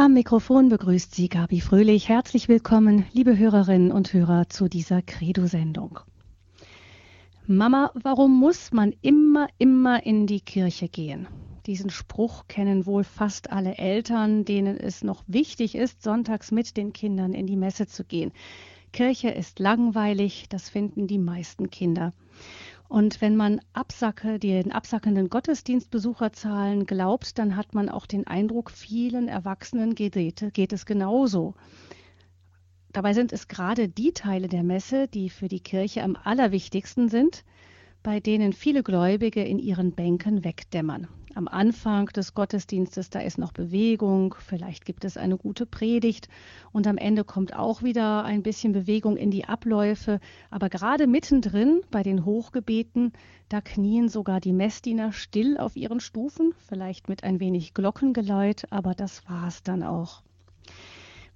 Am Mikrofon begrüßt Sie Gabi Fröhlich. Herzlich willkommen, liebe Hörerinnen und Hörer, zu dieser Credo-Sendung. Mama, warum muss man immer, immer in die Kirche gehen? Diesen Spruch kennen wohl fast alle Eltern, denen es noch wichtig ist, sonntags mit den Kindern in die Messe zu gehen. Kirche ist langweilig, das finden die meisten Kinder. Und wenn man Absacke, den absackenden Gottesdienstbesucherzahlen glaubt, dann hat man auch den Eindruck, vielen erwachsenen Geräte geht es genauso. Dabei sind es gerade die Teile der Messe, die für die Kirche am allerwichtigsten sind, bei denen viele Gläubige in ihren Bänken wegdämmern am Anfang des Gottesdienstes, da ist noch Bewegung, vielleicht gibt es eine gute Predigt und am Ende kommt auch wieder ein bisschen Bewegung in die Abläufe. Aber gerade mittendrin bei den Hochgebeten, da knien sogar die Messdiener still auf ihren Stufen, vielleicht mit ein wenig Glockengeläut, aber das war es dann auch.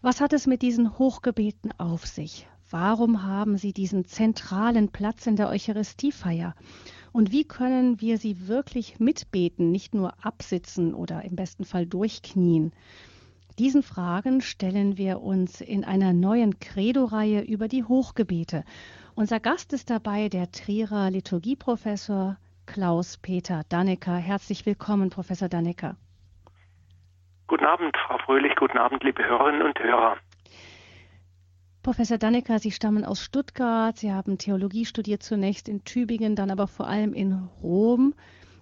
Was hat es mit diesen Hochgebeten auf sich? Warum haben sie diesen zentralen Platz in der Eucharistiefeier? Und wie können wir sie wirklich mitbeten, nicht nur absitzen oder im besten Fall durchknien? Diesen Fragen stellen wir uns in einer neuen Credo-Reihe über die Hochgebete. Unser Gast ist dabei der Trierer Liturgieprofessor Klaus-Peter Dannecker. Herzlich willkommen, Professor Dannecker. Guten Abend, Frau Fröhlich. Guten Abend, liebe Hörerinnen und Hörer. Professor Dannecker, Sie stammen aus Stuttgart. Sie haben Theologie studiert zunächst in Tübingen, dann aber vor allem in Rom.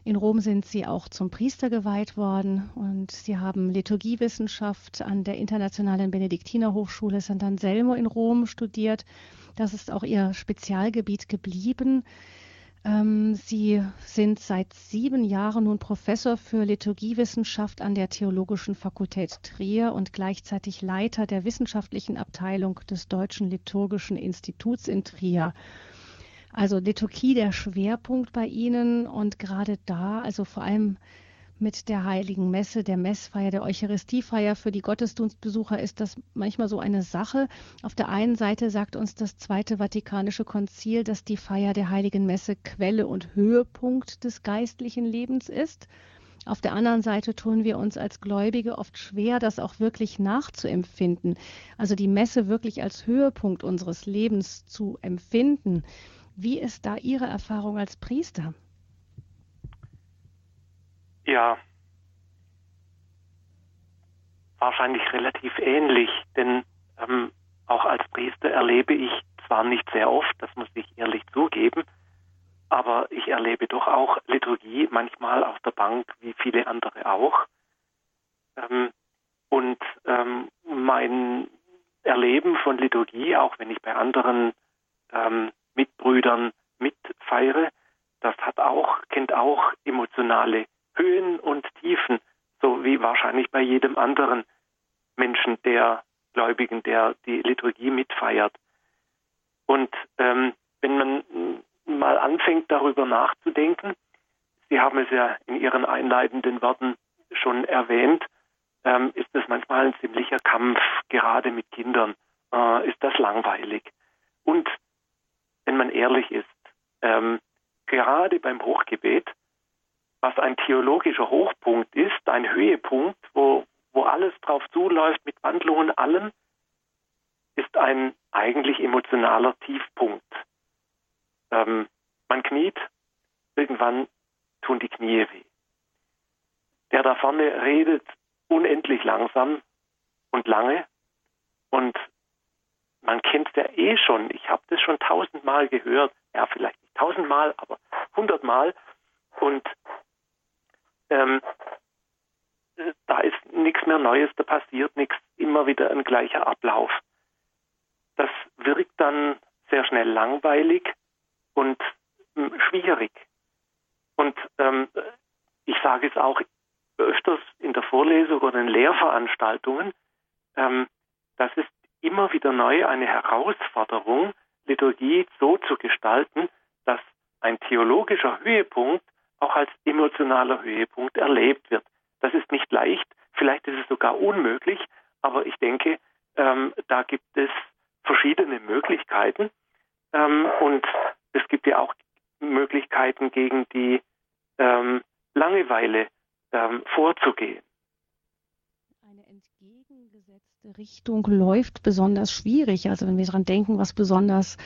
In Rom sind Sie auch zum Priester geweiht worden und Sie haben Liturgiewissenschaft an der Internationalen Benediktinerhochschule St. Anselmo in Rom studiert. Das ist auch Ihr Spezialgebiet geblieben. Ähm, Sie sind seit sieben Jahren nun Professor für Liturgiewissenschaft an der Theologischen Fakultät Trier und gleichzeitig Leiter der wissenschaftlichen Abteilung des Deutschen Liturgischen Instituts in Trier. Also Liturgie der Schwerpunkt bei Ihnen und gerade da, also vor allem mit der Heiligen Messe, der Messfeier, der Eucharistiefeier für die Gottesdienstbesucher ist das manchmal so eine Sache. Auf der einen Seite sagt uns das Zweite Vatikanische Konzil, dass die Feier der Heiligen Messe Quelle und Höhepunkt des geistlichen Lebens ist. Auf der anderen Seite tun wir uns als Gläubige oft schwer, das auch wirklich nachzuempfinden. Also die Messe wirklich als Höhepunkt unseres Lebens zu empfinden. Wie ist da Ihre Erfahrung als Priester? Ja, wahrscheinlich relativ ähnlich, denn ähm, auch als Priester erlebe ich zwar nicht sehr oft, das muss ich ehrlich zugeben, aber ich erlebe doch auch Liturgie manchmal auf der Bank, wie viele andere auch. Ähm, und ähm, mein Erleben von Liturgie, auch wenn ich bei anderen ähm, Mitbrüdern mitfeiere, das hat auch, kennt auch emotionale Höhen und Tiefen, so wie wahrscheinlich bei jedem anderen Menschen, der Gläubigen, der die Liturgie mitfeiert. Und ähm, wenn man mal anfängt, darüber nachzudenken, Sie haben es ja in Ihren einleitenden Worten schon erwähnt, ähm, ist es manchmal ein ziemlicher Kampf, gerade mit Kindern. Äh, ist das langweilig? Und wenn man ehrlich ist, ähm, gerade beim Hochgebet was ein theologischer Hochpunkt ist, ein Höhepunkt, wo, wo alles drauf zuläuft mit Wandlungen allem, ist ein eigentlich emotionaler Tiefpunkt. Ähm, man kniet, irgendwann tun die Knie weh. Der da vorne redet unendlich langsam und lange und man kennt ja eh schon. Ich habe das schon tausendmal gehört. Ja, vielleicht nicht tausendmal, aber hundertmal. Und ähm, da ist nichts mehr Neues, da passiert nichts, immer wieder ein gleicher Ablauf. Das wirkt dann sehr schnell langweilig und hm, schwierig. Und ähm, ich sage es auch öfters in der Vorlesung oder in Lehrveranstaltungen, ähm, das ist immer wieder neu eine Herausforderung, Liturgie so zu gestalten, dass ein theologischer Höhepunkt auch als emotionaler Höhepunkt erlebt wird. Das ist nicht leicht, vielleicht ist es sogar unmöglich, aber ich denke, ähm, da gibt es verschiedene Möglichkeiten ähm, und es gibt ja auch Möglichkeiten gegen die ähm, Langeweile ähm, vorzugehen. Eine entgegengesetzte Richtung läuft besonders schwierig. Also wenn wir daran denken, was besonders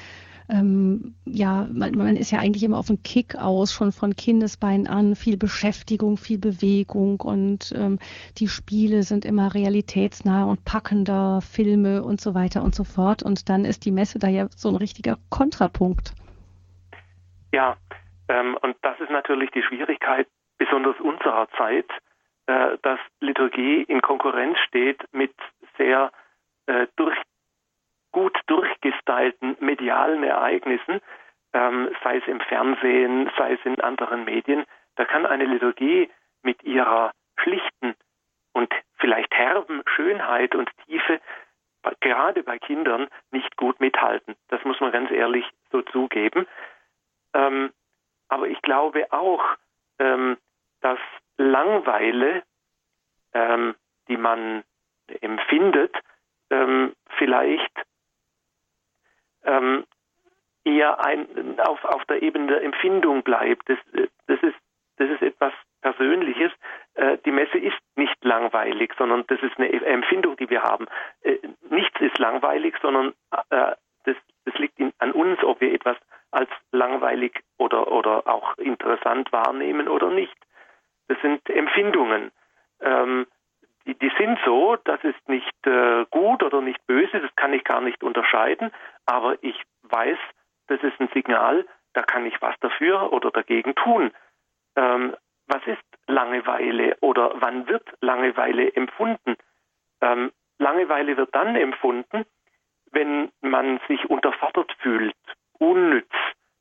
ähm, ja, man, man, ist ja eigentlich immer auf dem Kick aus, schon von Kindesbeinen an, viel Beschäftigung, viel Bewegung und ähm, die Spiele sind immer realitätsnah und packender, Filme und so weiter und so fort. Und dann ist die Messe da ja so ein richtiger Kontrapunkt. Ja, ähm, und das ist natürlich die Schwierigkeit, besonders unserer Zeit, äh, dass Liturgie in Konkurrenz steht mit sehr äh, durch, gut durchgestylten medialen Ereignissen, ähm, sei es im Fernsehen, sei es in anderen Medien. Da kann eine Liturgie mit ihrer schlichten und vielleicht herben Schönheit und Tiefe gerade bei Kindern nicht gut mithalten. Das muss man ganz ehrlich so zugeben. Ähm, aber ich glaube auch, ähm, dass Langweile, ähm, die man empfindet, ähm, vielleicht ähm, eher ein, auf, auf der Ebene der Empfindung bleibt. Das, das, ist, das ist etwas Persönliches. Äh, die Messe ist nicht langweilig, sondern das ist eine Empfindung, die wir haben. Äh, nichts ist langweilig, sondern äh, das, das liegt in, an uns, ob wir etwas als langweilig oder, oder auch interessant wahrnehmen oder nicht. Das sind Empfindungen. Ähm, die, die, sind so, das ist nicht äh, gut oder nicht böse, das kann ich gar nicht unterscheiden, aber ich weiß, das ist ein Signal, da kann ich was dafür oder dagegen tun. Ähm, was ist Langeweile oder wann wird Langeweile empfunden? Ähm, Langeweile wird dann empfunden, wenn man sich unterfordert fühlt, unnütz,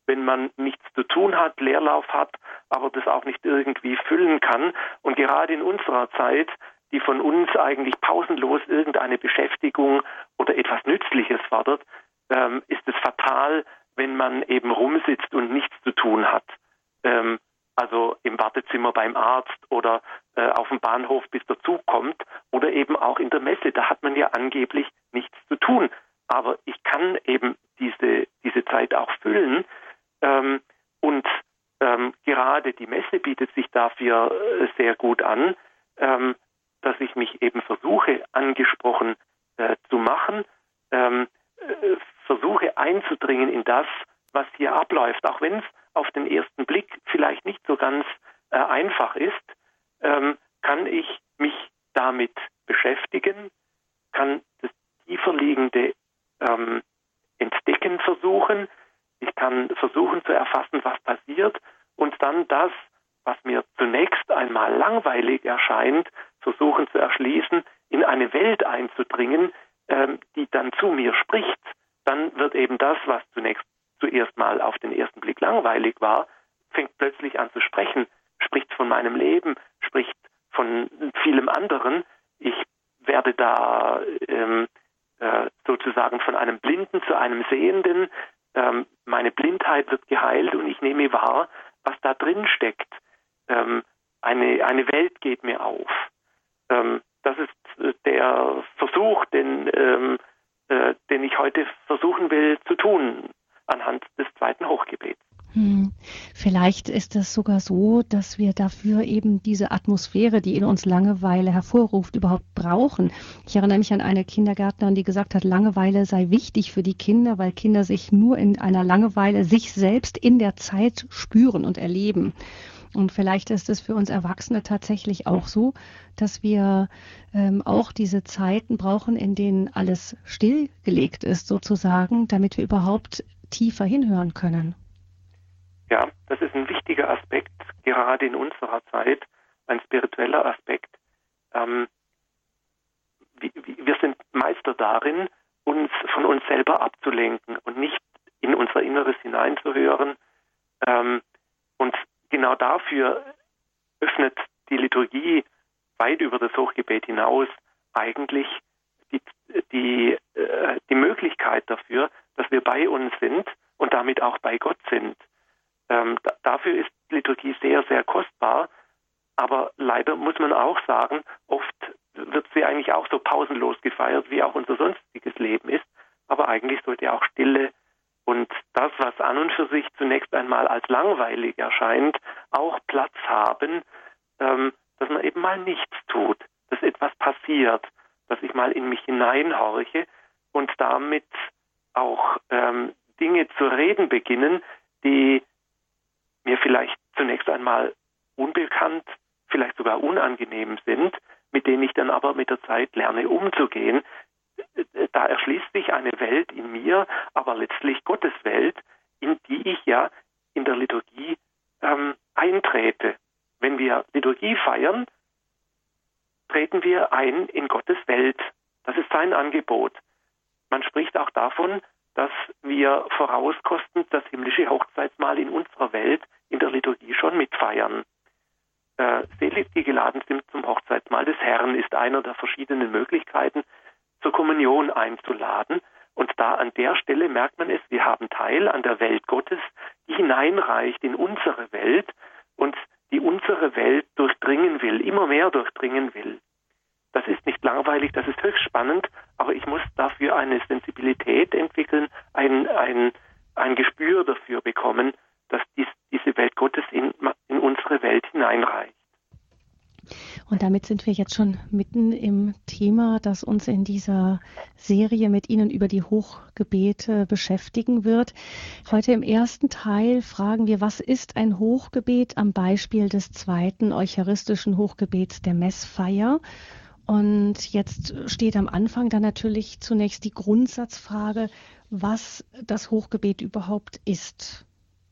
wenn man nichts zu tun hat, Leerlauf hat, aber das auch nicht irgendwie füllen kann. Und gerade in unserer Zeit, die von uns eigentlich pausenlos irgendeine Beschäftigung oder etwas Nützliches fordert, ähm, ist es fatal, wenn man eben rumsitzt und nichts zu tun hat. Ähm, also im Wartezimmer beim Arzt oder äh, auf dem Bahnhof, bis der Zug kommt oder eben auch in der Messe. Da hat man ja angeblich nichts zu tun. Aber ich kann eben diese, diese Zeit auch füllen. Ähm, und ähm, gerade die Messe bietet sich dafür äh, sehr gut an, ähm, dass ich mich eben versuche, angesprochen äh, zu machen, einzudringen in das, was hier abläuft, auch wenn es auf den ersten Blick vielleicht nicht so ganz äh, einfach ist, ähm, kann ich mich damit beschäftigen, kann das tiefer liegende ähm, entdecken versuchen. Ich kann versuchen zu erfassen, was passiert und dann das, was mir zunächst einmal langweilig erscheint, versuchen zu erschließen, in eine Welt einzudringen, ähm, die dann zu mir spricht. Dann wird eben das, was zunächst zuerst mal auf den ersten Blick langweilig war, fängt plötzlich an zu sprechen, spricht von meinem Leben, spricht von vielem anderen. Ich werde da ähm, äh, sozusagen von einem Blinden zu einem Sehenden. Ähm, meine Blindheit wird geheilt und ich nehme wahr, was da drin steckt. Ähm, eine, eine Welt geht mir auf. Ähm, das ist äh, der Versuch, den, ähm, äh, den ich heute versuchen will zu tun anhand des zweiten Hochgebets. Hm. Vielleicht ist es sogar so, dass wir dafür eben diese Atmosphäre, die in uns Langeweile hervorruft, überhaupt brauchen. Ich erinnere mich an eine Kindergärtnerin, die gesagt hat, Langeweile sei wichtig für die Kinder, weil Kinder sich nur in einer Langeweile sich selbst in der Zeit spüren und erleben. Und vielleicht ist es für uns Erwachsene tatsächlich auch so, dass wir ähm, auch diese Zeiten brauchen, in denen alles stillgelegt ist, sozusagen, damit wir überhaupt tiefer hinhören können. Ja, das ist ein wichtiger Aspekt, gerade in unserer Zeit, ein spiritueller Aspekt. Ähm, wir sind Meister darin, uns von uns selber abzulenken und nicht in unser Inneres hineinzuhören. Ähm, und genau dafür öffnet die Liturgie weit über das Hochgebet hinaus eigentlich die, die, äh, die Möglichkeit dafür, dass wir bei uns sind und damit auch bei Gott sind. Ähm, da, dafür ist Liturgie sehr, sehr kostbar. Aber leider muss man auch sagen, oft wird sie eigentlich auch so pausenlos gefeiert, wie auch unser sonstiges Leben ist. Aber eigentlich sollte auch Stille und das, was an und für sich zunächst einmal als langweilig erscheint, auch Platz haben, ähm, dass man eben mal nichts tut, dass etwas passiert, dass ich mal in mich hineinhorche und damit auch ähm, Dinge zu reden beginnen, die mir vielleicht zunächst einmal unbekannt, vielleicht sogar unangenehm sind, mit denen ich dann aber mit der Zeit lerne umzugehen. Da erschließt sich eine Welt in mir, aber letztlich Gottes Welt, in die ich ja in der Liturgie ähm, eintrete. Wenn wir Liturgie feiern, treten wir ein in Gottes Welt. Das ist sein Angebot. Man spricht auch davon, dass wir vorauskostend das himmlische Hochzeitsmahl in unserer Welt in der Liturgie schon mitfeiern. Äh, selig die geladen sind zum Hochzeitsmahl des Herrn ist einer der verschiedenen Möglichkeiten, zur Kommunion einzuladen. Und da an der Stelle merkt man es, wir haben Teil an der Welt Gottes, die hineinreicht in unsere Welt und die unsere Welt durchdringen will, immer mehr durchdringen will. Das ist nicht langweilig, das ist höchst spannend, aber ich muss dafür eine Sensibilität entwickeln, ein, ein, ein Gespür dafür bekommen, dass dies, diese Welt Gottes in, in unsere Welt hineinreicht. Und damit sind wir jetzt schon mitten im Thema, das uns in dieser Serie mit Ihnen über die Hochgebete beschäftigen wird. Heute im ersten Teil fragen wir, was ist ein Hochgebet am Beispiel des zweiten eucharistischen Hochgebets der Messfeier? Und jetzt steht am Anfang dann natürlich zunächst die Grundsatzfrage, was das Hochgebet überhaupt ist.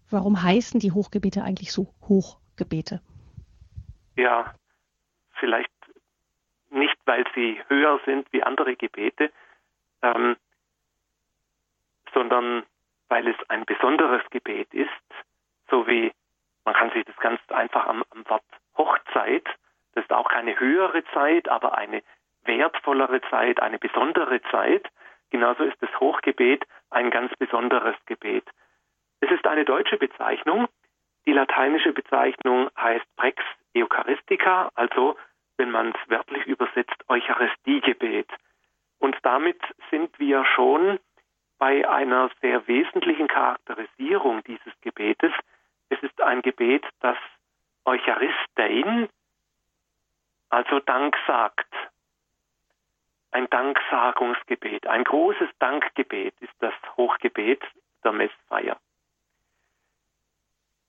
Warum heißen die Hochgebete eigentlich so Hochgebete? Ja, vielleicht nicht, weil sie höher sind wie andere Gebete, ähm, sondern weil es ein besonderes Gebet ist, so wie man kann sich das ganz einfach am, am Wort Hochzeit, das ist auch keine höhere Zeit, aber eine wertvollere Zeit, eine besondere Zeit. Genauso ist das Hochgebet ein ganz besonderes Gebet. Es ist eine deutsche Bezeichnung. Die lateinische Bezeichnung heißt Prex Eucharistica, also wenn man es wörtlich übersetzt, Eucharistiegebet. Und damit sind wir schon bei einer sehr wesentlichen Charakterisierung dieses Gebetes. Es ist ein Gebet, das Eucharistein, also Dank sagt. Ein Danksagungsgebet, ein großes Dankgebet ist das Hochgebet der Messfeier.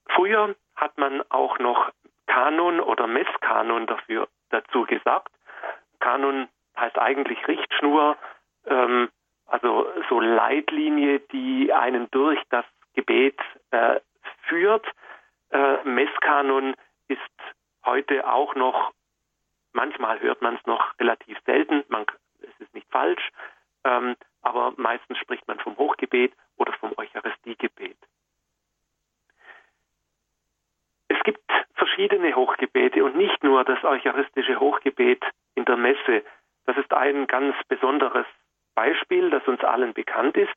Früher hat man auch noch Kanon oder Messkanon dafür dazu gesagt. Kanon heißt eigentlich Richtschnur, ähm, also so Leitlinie, die einen durch das Gebet äh, führt. Äh, Messkanon ist heute auch noch, manchmal hört man es noch relativ selten, man, es ist nicht falsch, ähm, aber meistens spricht man vom Hochgebet oder vom Eucharistiegebet. Es gibt verschiedene Hochgebete und nicht nur das eucharistische Hochgebet in der Messe. Das ist ein ganz besonderes Beispiel, das uns allen bekannt ist.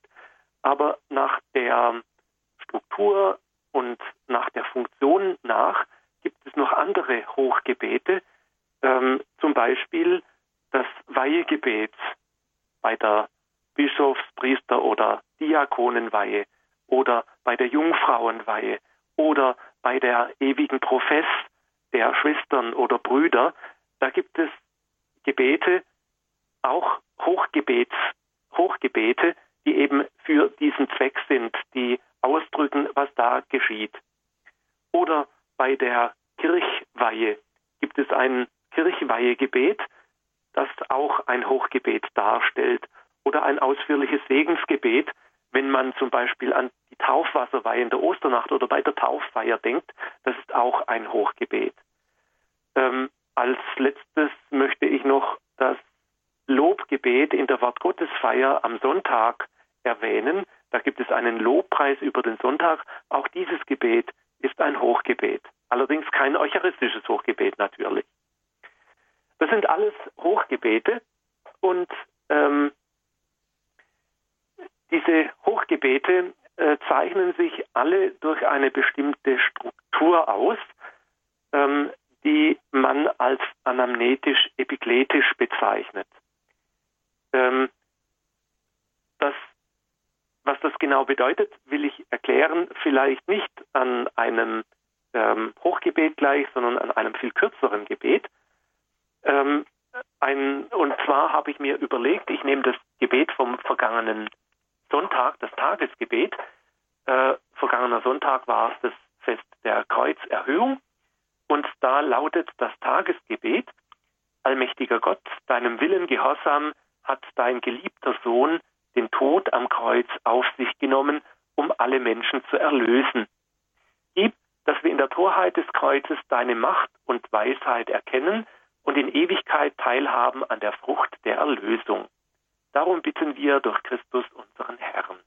Sonntag, das Tagesgebet. Äh, vergangener Sonntag war es das Fest der Kreuzerhöhung. Und da lautet das Tagesgebet, Allmächtiger Gott, deinem Willen gehorsam hat dein geliebter Sohn den Tod am Kreuz auf sich genommen, um alle Menschen zu erlösen. Gib, dass wir in der Torheit des Kreuzes deine Macht und Weisheit erkennen und in Ewigkeit teilhaben an der Frucht der Erlösung. Darum bitten wir durch Christus unseren Herrn.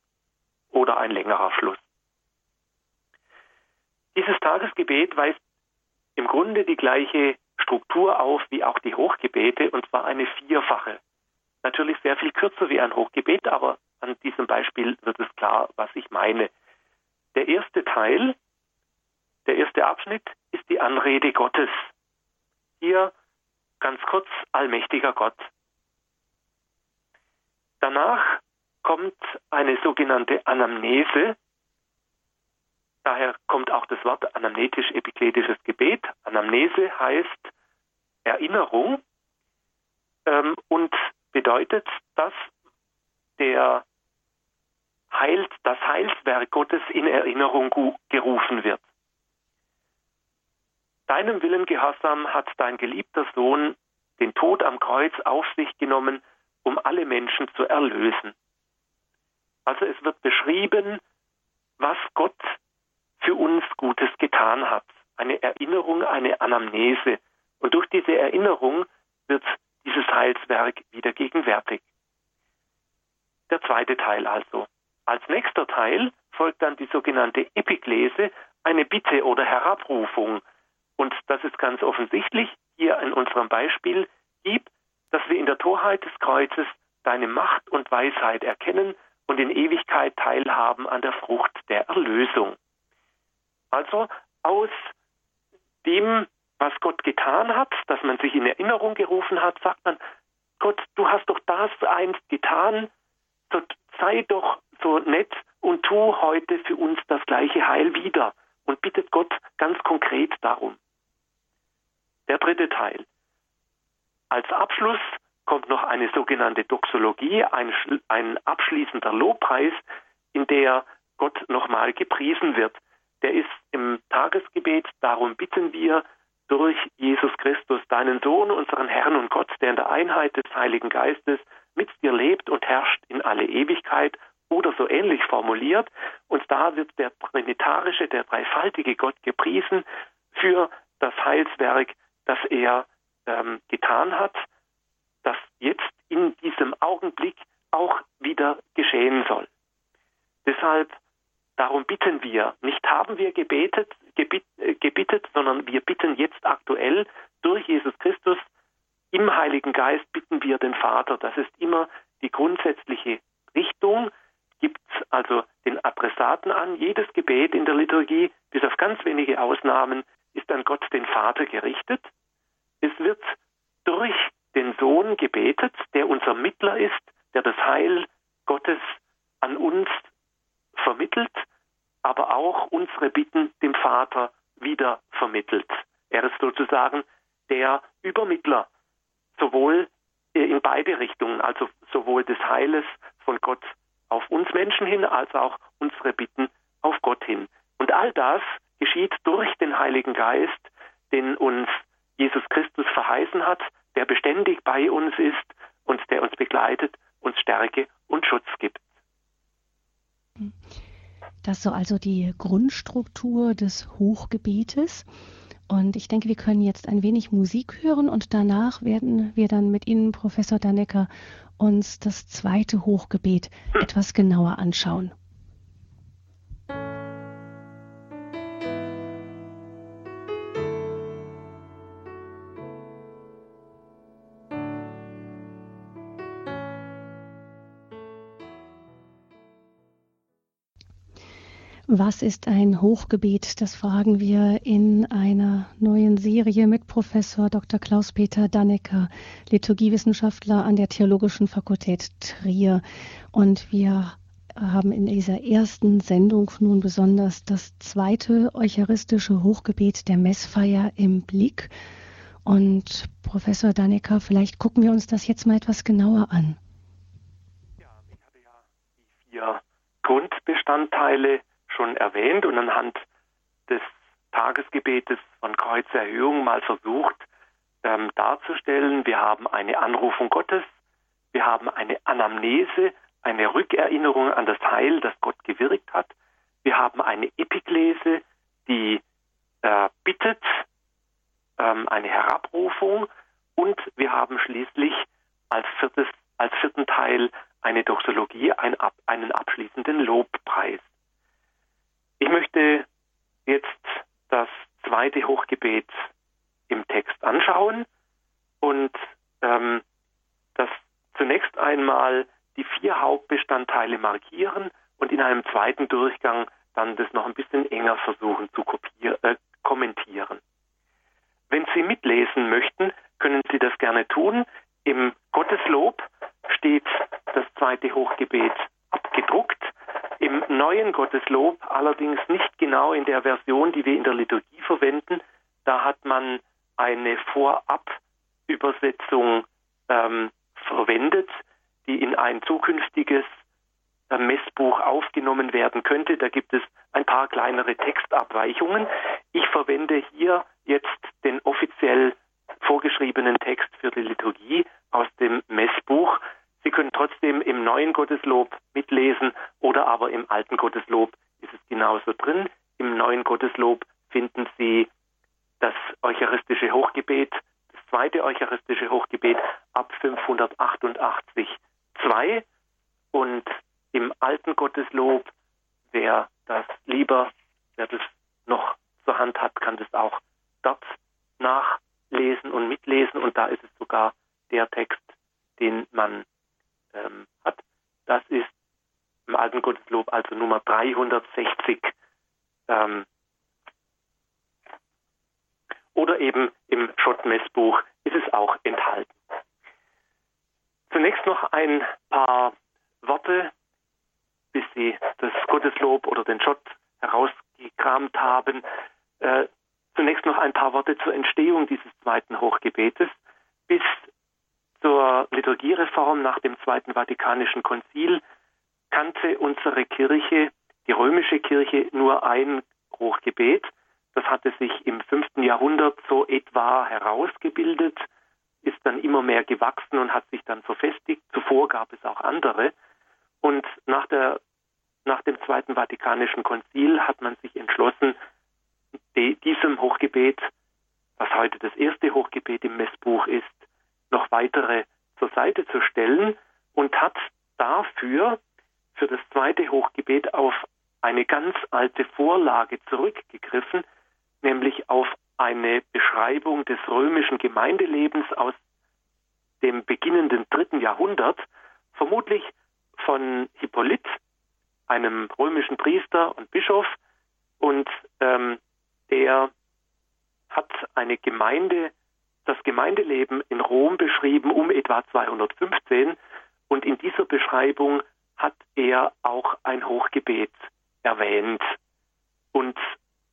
Oder ein längerer Schluss. Dieses Tagesgebet weist im Grunde die gleiche Struktur auf wie auch die Hochgebete, und zwar eine vierfache. Natürlich sehr viel kürzer wie ein Hochgebet, aber an diesem Beispiel wird es klar, was ich meine. Der erste Teil, der erste Abschnitt ist die Anrede Gottes. Hier ganz kurz allmächtiger Gott. Danach kommt eine sogenannte Anamnese. Daher kommt auch das Wort anamnetisch-epikletisches Gebet. Anamnese heißt Erinnerung ähm, und bedeutet, dass der Heils, das Heilswerk Gottes in Erinnerung gerufen wird. Deinem Willen gehorsam hat dein geliebter Sohn den Tod am Kreuz auf sich genommen, um alle Menschen zu erlösen. Also es wird beschrieben, was Gott für uns Gutes getan hat. Eine Erinnerung, eine Anamnese. Und durch diese Erinnerung wird dieses Heilswerk wieder gegenwärtig. Der zweite Teil also. Als nächster Teil folgt dann die sogenannte Epiklese, eine Bitte oder Herabrufung. Und das ist ganz offensichtlich hier in unserem Beispiel, gib, dass wir in der Torheit des Kreuzes deine Macht und Weisheit erkennen und in Ewigkeit teilhaben an der Frucht der Erlösung. Also aus dem, was Gott getan hat, dass man sich in Erinnerung gerufen hat, sagt man, Gott, du hast doch das einst getan, so sei doch so nett und tu heute für uns das gleiche Heil wieder und bittet Gott ganz konkret darum. Der dritte Teil. Als Abschluss kommt noch eine sogenannte Doxologie, ein, ein abschließender Lobpreis, in der Gott nochmal gepriesen wird. Der ist im Tagesgebet, darum bitten wir durch Jesus Christus, deinen Sohn, unseren Herrn und Gott, der in der Einheit des Heiligen Geistes mit dir lebt und herrscht in alle Ewigkeit oder so ähnlich formuliert. Und da wird der trinitarische, der dreifaltige Gott gepriesen für das Heilswerk, das er ähm, getan hat, das jetzt in diesem Augenblick auch wieder geschehen soll. Deshalb, darum bitten wir, nicht haben wir gebetet, gebit, äh, gebittet, sondern wir bitten jetzt aktuell durch Jesus Christus im Heiligen Geist bitten wir den Vater. Das ist immer die grundsätzliche Richtung, gibt also den Adressaten an. Jedes Gebet in der Liturgie, bis auf ganz wenige Ausnahmen, ist an Gott den Vater gerichtet. Es wird durch den Sohn gebetet, der unser Mittler ist, der das Heil Gottes an uns vermittelt, aber auch unsere Bitten dem Vater wieder vermittelt. Er ist sozusagen der Übermittler, sowohl in beide Richtungen, also sowohl des Heiles von Gott auf uns Menschen hin, als auch unsere Bitten auf Gott hin. Und all das geschieht durch den Heiligen Geist, den uns Jesus Christus verheißen hat, der beständig bei uns ist und der uns begleitet, uns Stärke und Schutz gibt. Das ist so also die Grundstruktur des Hochgebetes. Und ich denke, wir können jetzt ein wenig Musik hören und danach werden wir dann mit Ihnen, Professor Dannecker, uns das zweite Hochgebet etwas genauer anschauen. Was ist ein Hochgebet? Das fragen wir in einer neuen Serie mit Professor Dr. Klaus-Peter Dannecker, Liturgiewissenschaftler an der Theologischen Fakultät Trier. Und wir haben in dieser ersten Sendung nun besonders das zweite eucharistische Hochgebet der Messfeier im Blick. Und Professor Dannecker, vielleicht gucken wir uns das jetzt mal etwas genauer an. Ja, ich hatte ja die vier Grundbestandteile schon erwähnt und anhand des Tagesgebetes von Kreuzerhöhung mal versucht ähm, darzustellen. Wir haben eine Anrufung Gottes, wir haben eine Anamnese, eine Rückerinnerung an das Heil, das Gott gewirkt hat. Wir haben eine Epiklese, die äh, bittet, ähm, eine Herabrufung. Und wir haben schließlich als, viertes, als vierten Teil eine Doxologie, ein, einen abschließenden Lobpreis. Ich möchte jetzt das zweite Hochgebet im Text anschauen und ähm, das zunächst einmal die vier Hauptbestandteile markieren und in einem zweiten Durchgang dann das noch ein bisschen enger versuchen zu äh, kommentieren. Wenn Sie mitlesen möchten, können Sie das gerne tun. Im Gotteslob steht das zweite Hochgebet abgedruckt. Im neuen Gotteslob allerdings nicht genau in der Version, die wir in der Liturgie verwenden. Da hat man eine Vorabübersetzung ähm, verwendet, die in ein zukünftiges äh, Messbuch aufgenommen werden könnte. Da gibt es ein paar kleinere Textabweichungen. Ich verwende hier jetzt den offiziell vorgeschriebenen Text für die Liturgie aus dem Messbuch. Sie können trotzdem im neuen Gotteslob mitlesen oder aber im alten Gotteslob ist es genauso drin. Im neuen Gotteslob finden Sie das eucharistische Hochgebet, das zweite eucharistische Hochgebet ab 588 2 und im alten Gotteslob, wer das lieber, wer das noch zur Hand hat, kann das auch dort nachlesen und mitlesen und da ist es sogar der Text, den man ähm, hat. Das ist im alten Gotteslob also Nummer 360 ähm, oder eben im Schottmessbuch ist es auch enthalten. Zunächst noch ein paar Worte, bis Sie das Gotteslob oder den Schott herausgekramt haben. Äh, zunächst noch ein paar Worte zur Entstehung dieses zweiten Hochgebetes. Bis zur Liturgiereform nach dem Zweiten Vatikanischen Konzil kannte unsere Kirche, die römische Kirche, nur ein Hochgebet. Das hatte sich im fünften Jahrhundert so etwa herausgebildet, ist dann immer mehr gewachsen und hat sich dann verfestigt. Zuvor gab es auch andere. Und nach, der, nach dem Zweiten Vatikanischen Konzil hat man sich entschlossen, die, diesem Hochgebet, was heute das erste Hochgebet im Messbuch ist, noch weitere zur Seite zu stellen und hat dafür für das zweite Hochgebet auf eine ganz alte Vorlage zurückgegriffen, nämlich auf eine Beschreibung des römischen Gemeindelebens aus dem beginnenden dritten Jahrhundert, vermutlich von Hippolyt, einem römischen Priester und Bischof, und ähm, der hat eine Gemeinde, das Gemeindeleben in Rom beschrieben um etwa 215 und in dieser Beschreibung hat er auch ein Hochgebet erwähnt und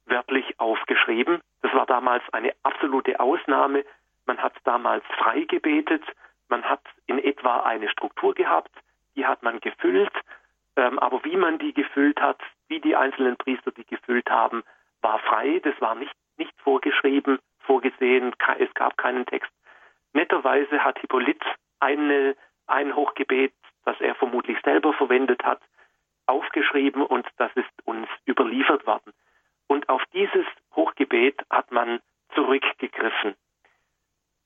wörtlich aufgeschrieben. Das war damals eine absolute Ausnahme. Man hat damals frei gebetet. Man hat in etwa eine Struktur gehabt. Die hat man gefüllt. Ähm, aber wie man die gefüllt hat, wie die einzelnen Priester die gefüllt haben, war frei. Das war nicht, nicht vorgeschrieben, vorgesehen. Es gab keinen Text. Netterweise hat Hippolyt eine, ein Hochgebet, das er vermutlich selber verwendet hat, aufgeschrieben und das ist uns überliefert worden. Und auf dieses Hochgebet hat man zurückgegriffen.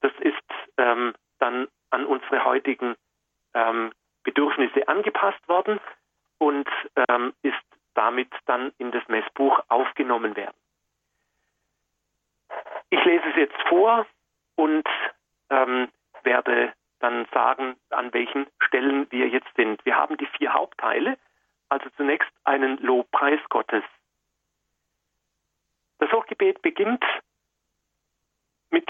Das ist ähm, dann an unsere heutigen ähm, Bedürfnisse angepasst worden und ähm, ist damit dann in das Messbuch aufgenommen werden. Ich lese es jetzt vor und ähm, werde dann sagen, an welchen Stellen wir jetzt sind. Wir haben die vier Hauptteile, also zunächst einen Lobpreis Gottes. Das Hochgebet beginnt mit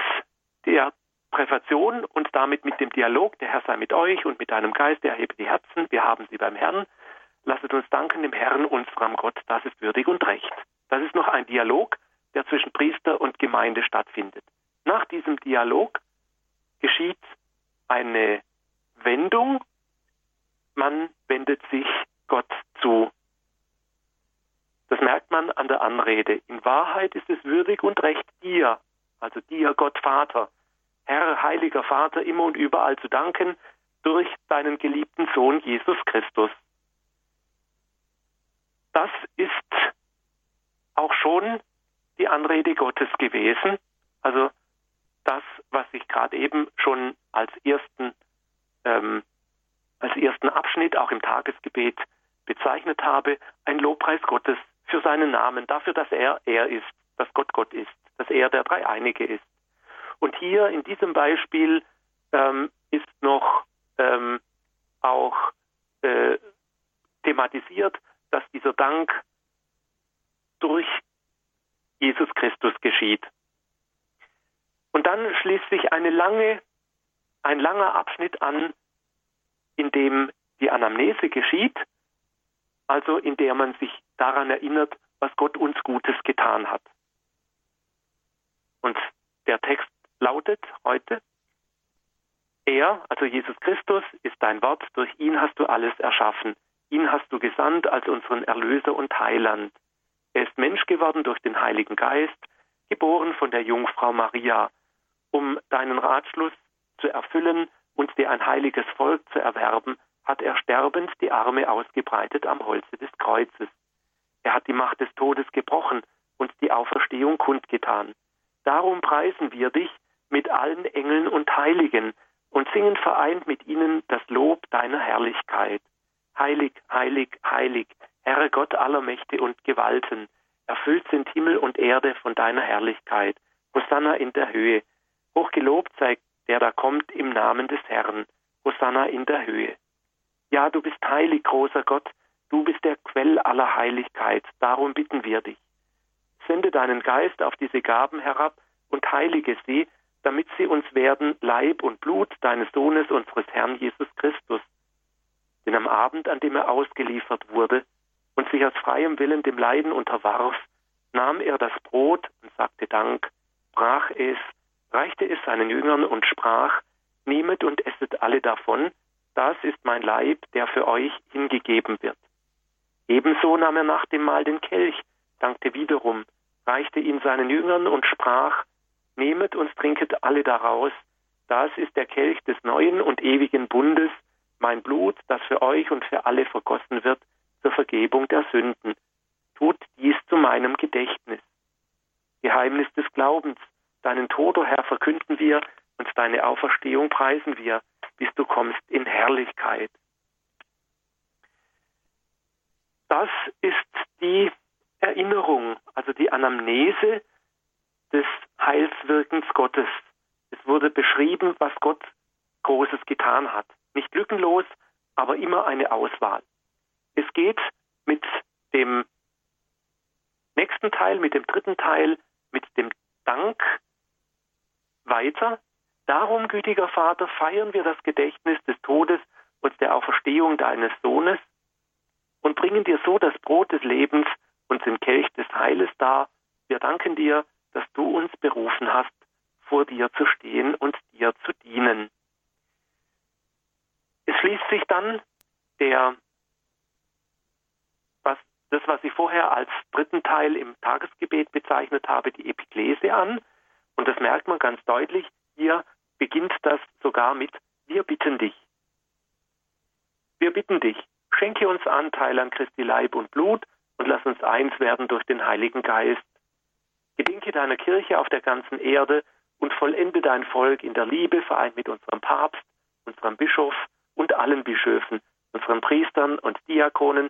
der Präfation und damit mit dem Dialog. Der Herr sei mit euch und mit deinem Geist, er erhebe die Herzen. Wir haben sie beim Herrn. Lasset uns danken dem Herrn, unserem Gott, das ist würdig und recht. Das ist noch ein Dialog, der zwischen Priester und Gemeinde stattfindet. nach diesem Dialog geschieht eine Wendung. Man wendet sich Gott zu. Das merkt man an der Anrede. In Wahrheit ist es würdig und recht dir, also dir, Gott Vater, Herr, heiliger Vater, immer und überall zu danken durch deinen geliebten Sohn Jesus Christus. Das ist auch schon die Anrede Gottes gewesen, also das, was ich gerade eben schon als ersten, ähm, als ersten Abschnitt auch im Tagesgebet bezeichnet habe, ein Lobpreis Gottes für seinen Namen, dafür, dass er er ist, dass Gott Gott ist, dass er der Dreieinige ist. Und hier in diesem Beispiel ähm, ist noch ähm, auch äh, thematisiert, dass dieser Dank durch Jesus Christus geschieht. Und dann schließt sich eine lange, ein langer Abschnitt an, in dem die Anamnese geschieht, also in der man sich daran erinnert, was Gott uns Gutes getan hat. Und der Text lautet heute, er, also Jesus Christus, ist dein Wort, durch ihn hast du alles erschaffen. Ihn hast du gesandt als unseren Erlöser und Heiland. Er ist Mensch geworden durch den Heiligen Geist, geboren von der Jungfrau Maria, um deinen Ratschluss zu erfüllen und dir ein heiliges Volk zu erwerben, hat er sterbend die Arme ausgebreitet am Holze des Kreuzes. Er hat die Macht des Todes gebrochen und die Auferstehung kundgetan. Darum preisen wir dich mit allen Engeln und Heiligen und singen vereint mit ihnen das Lob deiner Herrlichkeit. Heilig, heilig, heilig, Herr Gott aller Mächte und Gewalten, erfüllt sind Himmel und Erde von deiner Herrlichkeit. Hosanna in der Höhe. Hochgelobt sei der da kommt im Namen des Herrn. Hosanna in der Höhe. Ja, du bist heilig, großer Gott, du bist der Quell aller Heiligkeit, darum bitten wir dich. Sende deinen Geist auf diese Gaben herab und heilige sie, damit sie uns werden Leib und Blut deines Sohnes, unseres Herrn Jesus Christus. Denn am Abend, an dem er ausgeliefert wurde und sich aus freiem Willen dem Leiden unterwarf, nahm er das Brot und sagte Dank, brach es reichte es seinen Jüngern und sprach, Nehmet und esset alle davon, das ist mein Leib, der für euch hingegeben wird. Ebenso nahm er nach dem Mahl den Kelch, dankte wiederum, reichte ihn seinen Jüngern und sprach, Nehmet und trinket alle daraus, das ist der Kelch des neuen und ewigen Bundes, mein Blut, das für euch und für alle vergossen wird, zur Vergebung der Sünden. Tut dies zu meinem Gedächtnis. Geheimnis des Glaubens, Deinen Tod, o oh Herr, verkünden wir und deine Auferstehung preisen wir, bis du kommst in Herrlichkeit. Das ist die Erinnerung, also die Anamnese des Heilswirkens Gottes. Es wurde beschrieben, was Gott Großes getan hat. Nicht lückenlos, aber immer eine Auswahl. Es geht mit dem nächsten Teil, mit dem dritten Teil, mit dem Dank weiter. Darum, gütiger Vater, feiern wir das Gedächtnis des Todes und der Auferstehung deines Sohnes und bringen dir so das Brot des Lebens und den Kelch des Heiles dar. Wir danken dir, dass du uns berufen hast, vor dir zu stehen und dir zu dienen. Es schließt sich dann der, das, was ich vorher als dritten Teil im Tagesgebet bezeichnet habe, die Epiklese an. Und das merkt man ganz deutlich. Hier beginnt das sogar mit Wir bitten dich. Wir bitten dich, schenke uns Anteil an Christi Leib und Blut und lass uns eins werden durch den Heiligen Geist. Gedenke deiner Kirche auf der ganzen Erde und vollende dein Volk in der Liebe, vereint mit unserem Papst, unserem Bischof und allen Bischöfen, unseren Priestern und Diakonen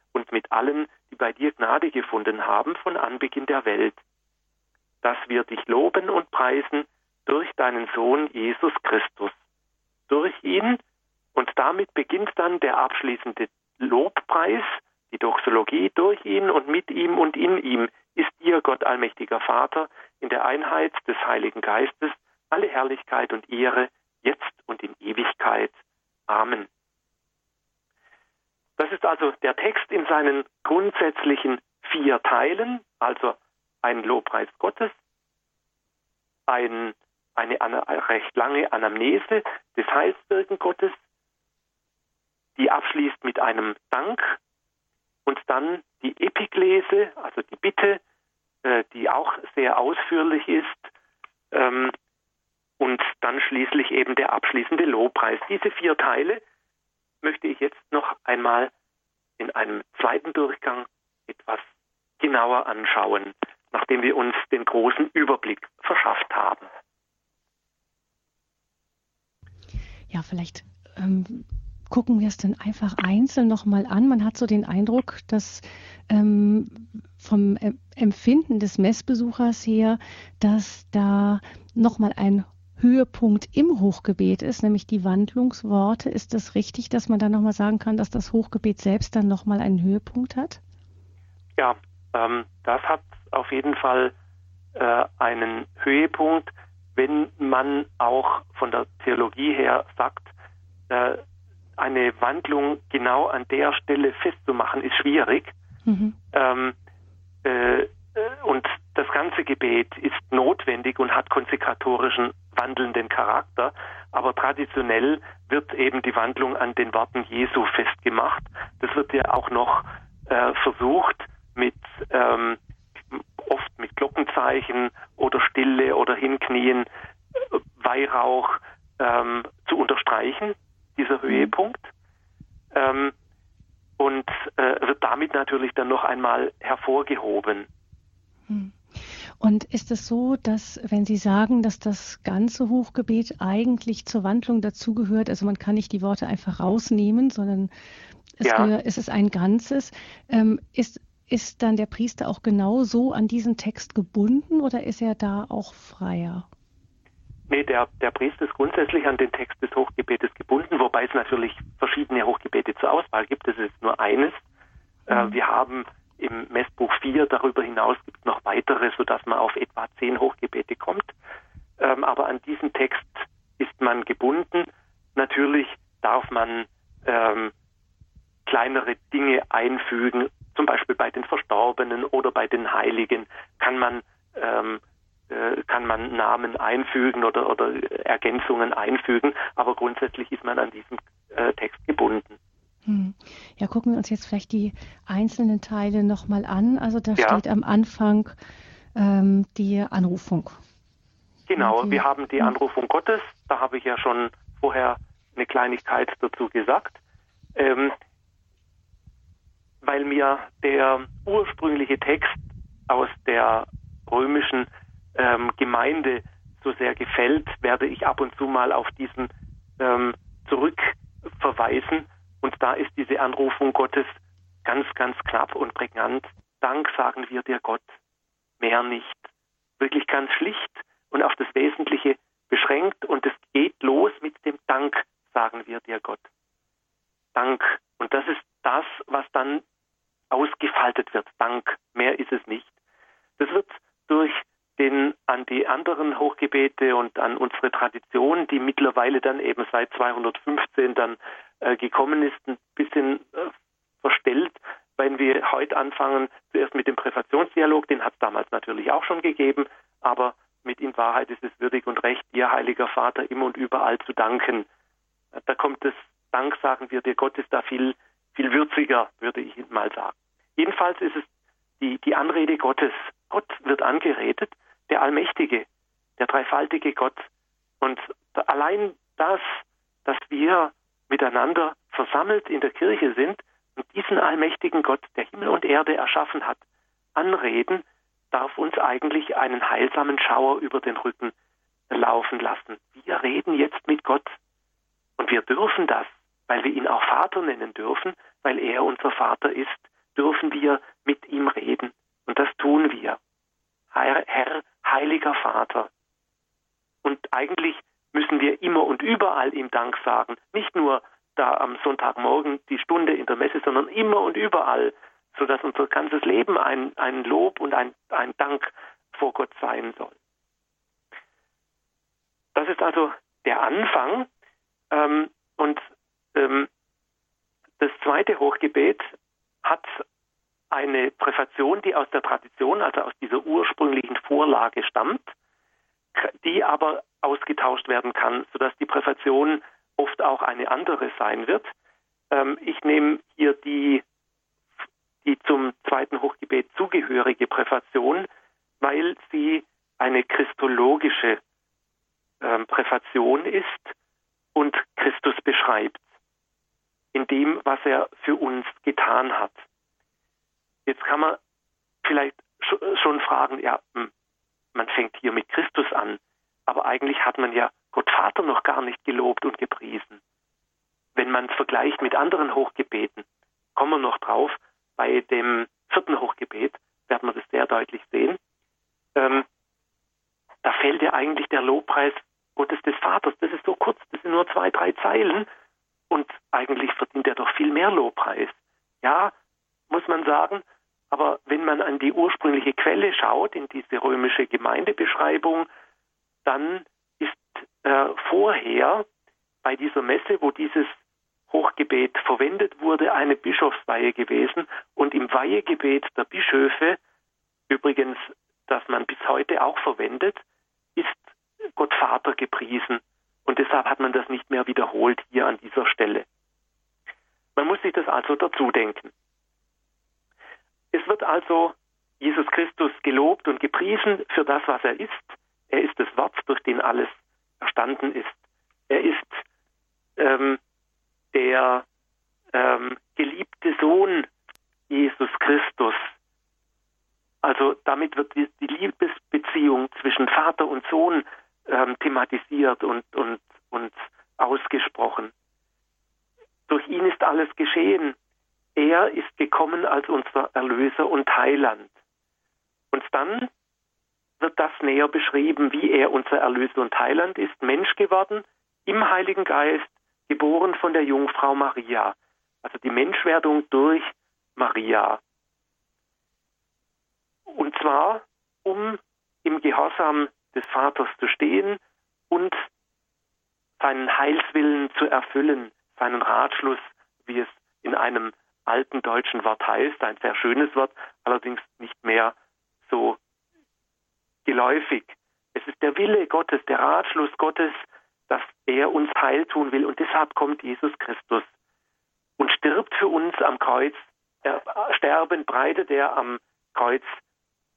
und mit allen, die bei dir Gnade gefunden haben von Anbeginn der Welt dass wir dich loben und preisen durch deinen Sohn Jesus Christus. Durch ihn und damit beginnt dann der abschließende Lobpreis, die Doxologie durch ihn und mit ihm und in ihm ist dir, Gott allmächtiger Vater, in der Einheit des Heiligen Geistes alle Herrlichkeit und Ehre, jetzt und in Ewigkeit. Amen. Das ist also der Text in seinen grundsätzlichen vier Teilen, also ein Lobpreis Gottes, ein, eine, eine recht lange Anamnese des Heilswirken Gottes, die abschließt mit einem Dank und dann die Epiklese, also die Bitte, äh, die auch sehr ausführlich ist, ähm, und dann schließlich eben der abschließende Lobpreis. Diese vier Teile möchte ich jetzt noch einmal in einem zweiten Durchgang etwas genauer anschauen, nachdem wir uns den großen Überblick verschafft haben. Ja, vielleicht ähm, gucken wir es dann einfach einzeln nochmal an. Man hat so den Eindruck, dass ähm, vom Empfinden des Messbesuchers her, dass da nochmal ein Höhepunkt im Hochgebet ist, nämlich die Wandlungsworte. Ist das richtig, dass man dann nochmal sagen kann, dass das Hochgebet selbst dann nochmal einen Höhepunkt hat? Ja, ähm, das hat auf jeden Fall äh, einen Höhepunkt, wenn man auch von der Theologie her sagt, äh, eine Wandlung genau an der Stelle festzumachen, ist schwierig. Mhm. Ähm, äh, und das ganze Gebet ist notwendig und hat konsekratorischen wandelnden Charakter, aber traditionell wird eben die Wandlung an den Worten Jesu festgemacht. Das wird ja auch noch äh, versucht mit ähm, oft mit Glockenzeichen oder Stille oder Hinknien, äh, Weihrauch ähm, zu unterstreichen, dieser mhm. Höhepunkt. Ähm, und äh, wird damit natürlich dann noch einmal hervorgehoben. Hm. Und ist es so, dass wenn Sie sagen, dass das ganze Hochgebet eigentlich zur Wandlung dazugehört, also man kann nicht die Worte einfach rausnehmen, sondern es, ja. gehört, es ist ein Ganzes, ähm, ist, ist dann der Priester auch genau so an diesen Text gebunden oder ist er da auch freier? Nee, der, der Priester ist grundsätzlich an den Text des Hochgebetes gebunden, wobei es natürlich verschiedene Hochgebete zur Auswahl gibt. Das ist nur eines. Äh, mhm. Wir haben im Messbuch 4 darüber hinaus gibt es noch weitere, sodass man auf etwa zehn Hochgebete kommt. Ähm, aber an diesen Text ist man gebunden. Natürlich darf man ähm, kleinere Dinge einfügen, zum Beispiel bei den Verstorbenen oder bei den Heiligen kann man ähm, äh, kann man Namen einfügen oder, oder Ergänzungen einfügen, aber grundsätzlich ist man an diesem äh, Text gebunden. Hm. Ja, gucken wir uns jetzt vielleicht die einzelnen Teile nochmal an. Also da ja. steht am Anfang ähm, die Anrufung. Genau, die, wir haben die hm. Anrufung Gottes. Da habe ich ja schon vorher eine Kleinigkeit dazu gesagt. Ähm, weil mir der ursprüngliche Text aus der römischen ähm, Gemeinde so sehr gefällt, werde ich ab und zu mal auf diesen ähm, zurückverweisen und da ist diese Anrufung Gottes ganz, ganz knapp und prägnant. Dank sagen wir dir Gott, mehr nicht. Wirklich ganz schlicht und auf das Wesentliche beschränkt und es geht los mit dem Dank, sagen wir dir Gott. Dank. Und das ist das, was dann ausgefaltet wird. Dank. Mehr ist es nicht. Das wird durch den an die anderen Hochgebete und an unsere Tradition, die mittlerweile dann eben seit 215 dann äh, gekommen ist, ein bisschen äh, verstellt, wenn wir heute anfangen, zuerst mit dem Präfationsdialog, den hat es damals natürlich auch schon gegeben, aber mit in Wahrheit ist es würdig und recht, dir, heiliger Vater, immer und überall zu danken. Da kommt das Dank, sagen wir, dir Gott ist da viel, viel würziger, würde ich mal sagen. Jedenfalls ist es die, die Anrede Gottes. Gott wird angeredet, der Allmächtige, der dreifaltige Gott. Und allein das, dass wir miteinander versammelt in der Kirche sind und diesen allmächtigen Gott, der Himmel und Erde erschaffen hat, anreden, darf uns eigentlich einen heilsamen Schauer über den Rücken laufen lassen. Wir reden jetzt mit Gott und wir dürfen das, weil wir ihn auch Vater nennen dürfen, weil er unser Vater ist, dürfen wir mit ihm reden. Und das tun wir. Herr, heiliger Vater, Und eigentlich müssen wir immer und überall ihm Dank sagen. Nicht nur da am Sonntagmorgen die Stunde in der Messe, sondern immer und überall, sodass unser ganzes Leben ein, ein Lob und ein, ein Dank vor Gott sein soll. Das ist also der Anfang. Ähm, und ähm, das zweite Hochgebet hat eine Präfation, die aus der Tradition, also aus dieser ursprünglichen Vorlage stammt, die aber ausgetauscht werden kann, sodass die Präfation oft auch eine andere sein wird. Ähm, ich nehme hier die, die zum zweiten Hochgebet zugehörige Präfation, weil sie eine christologische ähm, Präfation ist und Christus beschreibt in dem, was er für uns getan hat. Jetzt kann man vielleicht schon fragen, ja, hm, man fängt hier mit Christus an, aber eigentlich hat man ja Gott Vater noch gar nicht gelobt und gepriesen. Wenn man es vergleicht mit anderen Hochgebeten, kommen wir noch drauf, bei dem vierten Hochgebet werden wir das sehr deutlich sehen, ähm, da fällt ja eigentlich der Lobpreis Gottes des Vaters. Das ist so kurz, das sind nur zwei, drei Zeilen und eigentlich verdient er doch viel mehr Lobpreis. Ja, muss man sagen, aber wenn man an die ursprüngliche Quelle schaut, in diese römische Gemeindebeschreibung, dann ist äh, vorher bei dieser Messe, wo dieses Hochgebet verwendet wurde, eine Bischofsweihe gewesen und im Weihegebet der Bischöfe, übrigens, das man bis heute auch verwendet, ist Gott Vater gepriesen. Und deshalb hat man das nicht mehr wiederholt hier an dieser Stelle. Man muss sich das also dazu denken. Es wird also Jesus Christus gelobt und gepriesen für das, was er ist. Er ist das Wort, durch den alles erstanden ist. Er ist ähm, der ähm, geliebte Sohn Jesus Christus. Also damit wird die, die Liebesbeziehung zwischen Vater und Sohn ähm, thematisiert und, und, und ausgesprochen. Durch ihn ist alles geschehen. Er ist gekommen als unser Erlöser und Heiland. Und dann wird das näher beschrieben, wie er unser Erlöser und Heiland ist, Mensch geworden, im Heiligen Geist, geboren von der Jungfrau Maria. Also die Menschwerdung durch Maria. Und zwar, um im Gehorsam des Vaters zu stehen und seinen Heilswillen zu erfüllen, seinen Ratschluss, wie es in einem alten deutschen Wort heißt, ein sehr schönes Wort, allerdings nicht mehr so geläufig. Es ist der Wille Gottes, der Ratschluss Gottes, dass er uns heil tun will und deshalb kommt Jesus Christus und stirbt für uns am Kreuz. Er, sterben breitet er am Kreuz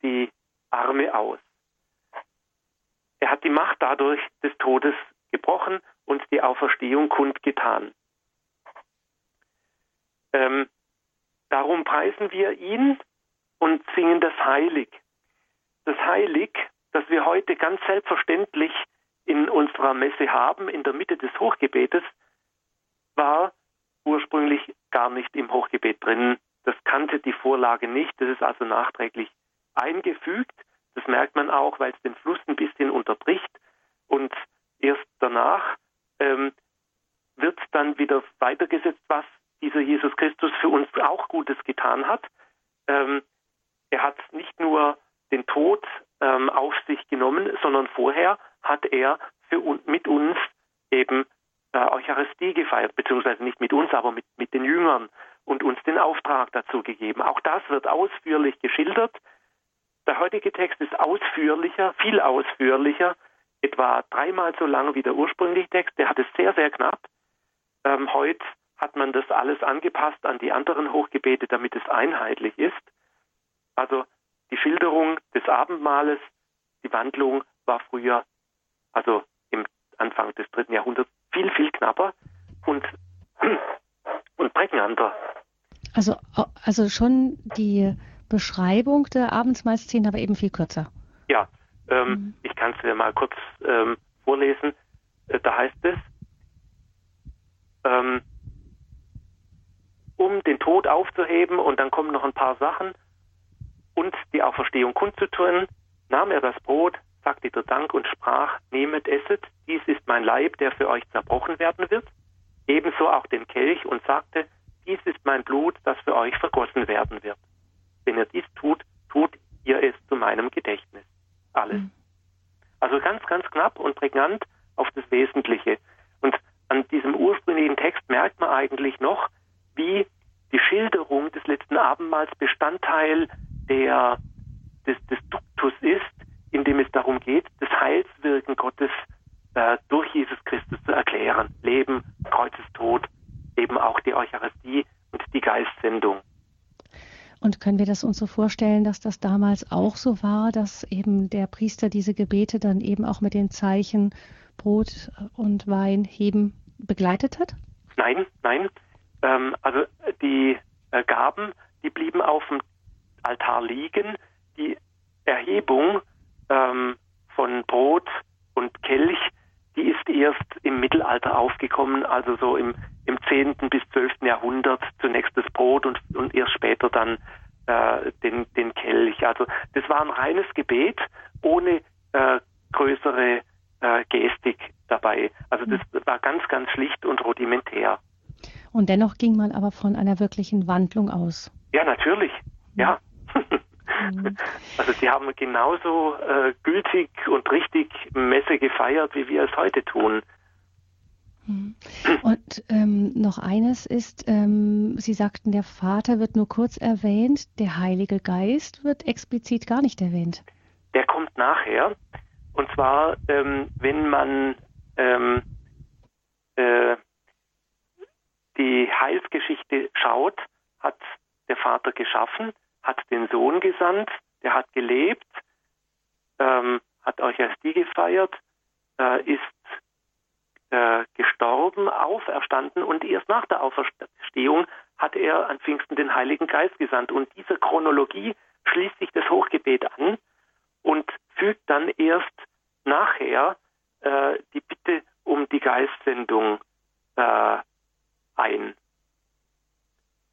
die Arme aus. Er hat die Macht dadurch des Todes gebrochen und die Auferstehung kundgetan. Ähm, darum preisen wir ihn und singen das Heilig. Das Heilig, das wir heute ganz selbstverständlich in unserer Messe haben, in der Mitte des Hochgebetes, war ursprünglich gar nicht im Hochgebet drin. Das kannte die Vorlage nicht. Das ist also nachträglich eingefügt. Das merkt man auch, weil es den Fluss ein bisschen unterbricht und erst danach ähm, wird dann wieder weitergesetzt, was dieser Jesus Christus für uns auch Gutes getan hat. Ähm, er hat nicht nur den Tod ähm, auf sich genommen, sondern vorher hat er für mit uns eben äh, Eucharistie gefeiert, beziehungsweise nicht mit uns, aber mit, mit den Jüngern und uns den Auftrag dazu gegeben. Auch das wird ausführlich geschildert der heutige Text ist ausführlicher, viel ausführlicher, etwa dreimal so lang wie der ursprüngliche Text. Der hat es sehr, sehr knapp. Ähm, heute hat man das alles angepasst an die anderen Hochgebete, damit es einheitlich ist. Also die Schilderung des Abendmahles, die Wandlung war früher, also im Anfang des dritten Jahrhunderts, viel, viel knapper und, und prägnanter. Also, also schon die Beschreibung der Abendsmahlszene, aber eben viel kürzer. Ja, ähm, mhm. ich kann es dir mal kurz ähm, vorlesen. Äh, da heißt es, ähm, um den Tod aufzuheben und dann kommen noch ein paar Sachen und die Auferstehung kundzutun, nahm er das Brot, sagte der Dank und sprach, nehmet, esset, dies ist mein Leib, der für euch zerbrochen werden wird. Ebenso auch den Kelch und sagte, dies ist mein Blut, das für euch vergossen werden wird. Wenn ihr dies tut, tut ihr es zu meinem Gedächtnis. Alles. Mhm. Also ganz, ganz knapp und prägnant auf das Wesentliche. Und an diesem ursprünglichen Text merkt man eigentlich noch, wie die Schilderung des letzten Abendmahls Bestandteil der, des, des Duktus ist, in dem es darum geht, das Heilswirken Gottes äh, durch Jesus Christus zu erklären. Leben, Kreuzestod, eben auch die Eucharistie und die Geistsendung. Und können wir das uns so vorstellen, dass das damals auch so war, dass eben der Priester diese Gebete dann eben auch mit den Zeichen Brot und Wein heben begleitet hat? Nein, nein. Ähm, also die äh, Gaben, die blieben auf dem Altar liegen. Die Erhebung ähm, von Brot und Kelch, die ist erst im Mittelalter aufgekommen, also so im, im 10. bis 12. Jahrhundert zunächst das Brot und, und erst später dann äh, den, den Kelch. Also das war ein reines Gebet ohne äh, größere äh, Gestik dabei. Also das war ganz, ganz schlicht und rudimentär. Und dennoch ging man aber von einer wirklichen Wandlung aus. Ja, natürlich. Ja. Mhm. Also sie haben genauso äh, gültig und richtig Messe gefeiert, wie wir es heute tun. Mhm. Und ähm, noch eines ist, ähm, Sie sagten, der Vater wird nur kurz erwähnt, der Heilige Geist wird explizit gar nicht erwähnt. Der kommt nachher. Und zwar, ähm, wenn man ähm, äh, die Heilsgeschichte schaut, hat der Vater geschaffen, hat den Sohn gesandt, der hat gelebt, ähm, hat Eucharistie gefeiert, äh, ist äh, gestorben, auferstanden und erst nach der Auferstehung hat er an Pfingsten den Heiligen Geist gesandt. Und dieser Chronologie schließt sich das Hochgebet an und fügt dann erst nachher äh, die Bitte um die Geistsendung äh, ein.